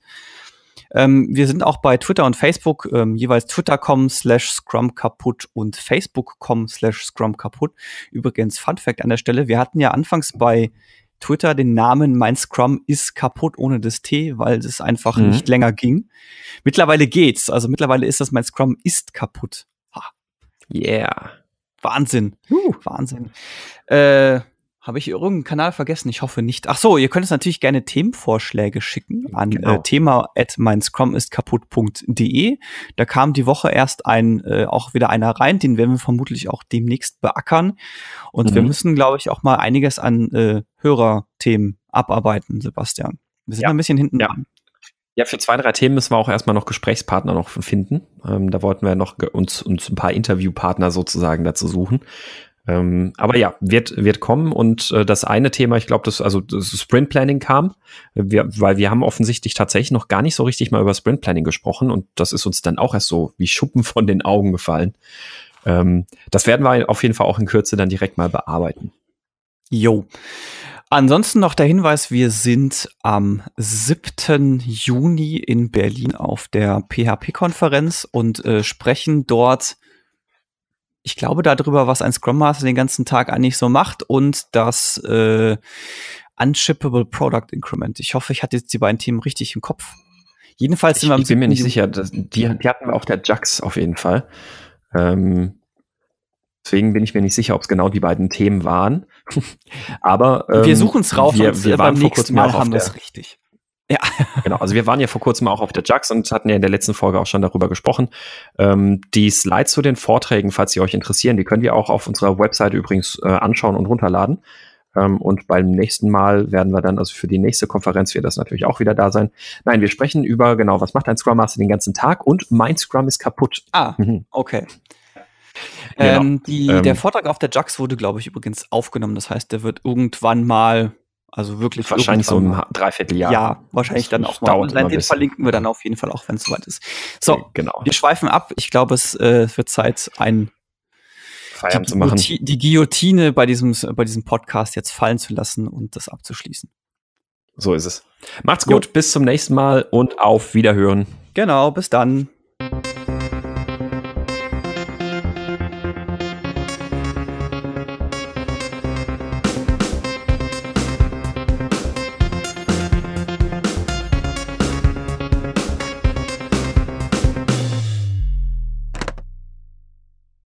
Ähm, wir sind auch bei Twitter und Facebook, ähm, jeweils twitter.com slash scrum kaputt und facebook.com slash scrum kaputt. Übrigens, Fun Fact an der Stelle, wir hatten ja anfangs bei Twitter den Namen Mein Scrum ist kaputt ohne das T, weil es einfach mhm. nicht länger ging. Mittlerweile geht's. Also mittlerweile ist das Mein Scrum ist kaputt. Ha. Yeah. Wahnsinn. Uh. Wahnsinn. Äh, habe ich irgendeinen Kanal vergessen? Ich hoffe nicht. Ach so, ihr könnt es natürlich gerne Themenvorschläge schicken an genau. äh, thema at meinscrumistkaputt.de. Da kam die Woche erst ein äh, auch wieder einer rein, den werden wir vermutlich auch demnächst beackern. Und mhm. wir müssen, glaube ich, auch mal einiges an äh, Hörerthemen abarbeiten, Sebastian. Wir sind ja. ein bisschen hinten ja. dran. Ja, für zwei, drei Themen müssen wir auch erstmal noch Gesprächspartner noch finden. Ähm, da wollten wir noch uns, uns ein paar Interviewpartner sozusagen dazu suchen. Ähm, aber ja, wird, wird kommen und äh, das eine Thema, ich glaube, das, also das Sprint Planning kam, wir, weil wir haben offensichtlich tatsächlich noch gar nicht so richtig mal über Sprint Planning gesprochen und das ist uns dann auch erst so wie Schuppen von den Augen gefallen. Ähm, das werden wir auf jeden Fall auch in Kürze dann direkt mal bearbeiten. Jo. Ansonsten noch der Hinweis, wir sind am 7. Juni in Berlin auf der PHP-Konferenz und äh, sprechen dort ich glaube darüber, was ein Scrum Master den ganzen Tag eigentlich so macht und das äh, Unshippable Product Increment. Ich hoffe, ich hatte jetzt die beiden Themen richtig im Kopf. Jedenfalls sind ich, wir Ich bin mir nicht sicher. Das, die, die hatten wir auf der JAX auf jeden Fall. Ähm, deswegen bin ich mir nicht sicher, ob es genau die beiden Themen waren. Aber ähm, wir suchen es raus. Wir, wir waren vor kurzem Mal haben wir es richtig. Ja. genau, also wir waren ja vor kurzem auch auf der JAX und hatten ja in der letzten Folge auch schon darüber gesprochen. Ähm, die Slides zu den Vorträgen, falls sie euch interessieren, die könnt ihr auch auf unserer Website übrigens äh, anschauen und runterladen. Ähm, und beim nächsten Mal werden wir dann, also für die nächste Konferenz wird das natürlich auch wieder da sein. Nein, wir sprechen über, genau, was macht ein Scrum Master den ganzen Tag und mein Scrum ist kaputt. Ah, mhm. okay. Genau. Ähm, die, ähm, der Vortrag auf der JAX wurde, glaube ich, übrigens aufgenommen. Das heißt, der wird irgendwann mal also wirklich. Wahrscheinlich so ein Dreivierteljahr. Ja, wahrscheinlich das dann auch mal online. Den verlinken wir dann auf jeden Fall auch, wenn es soweit ist. So, okay, genau. Wir schweifen ab. Ich glaube, es äh, wird Zeit, ein Feierabend zu machen. Die Guillotine bei diesem, bei diesem Podcast jetzt fallen zu lassen und das abzuschließen. So ist es. Macht's gut, jo. bis zum nächsten Mal und auf Wiederhören. Genau, bis dann.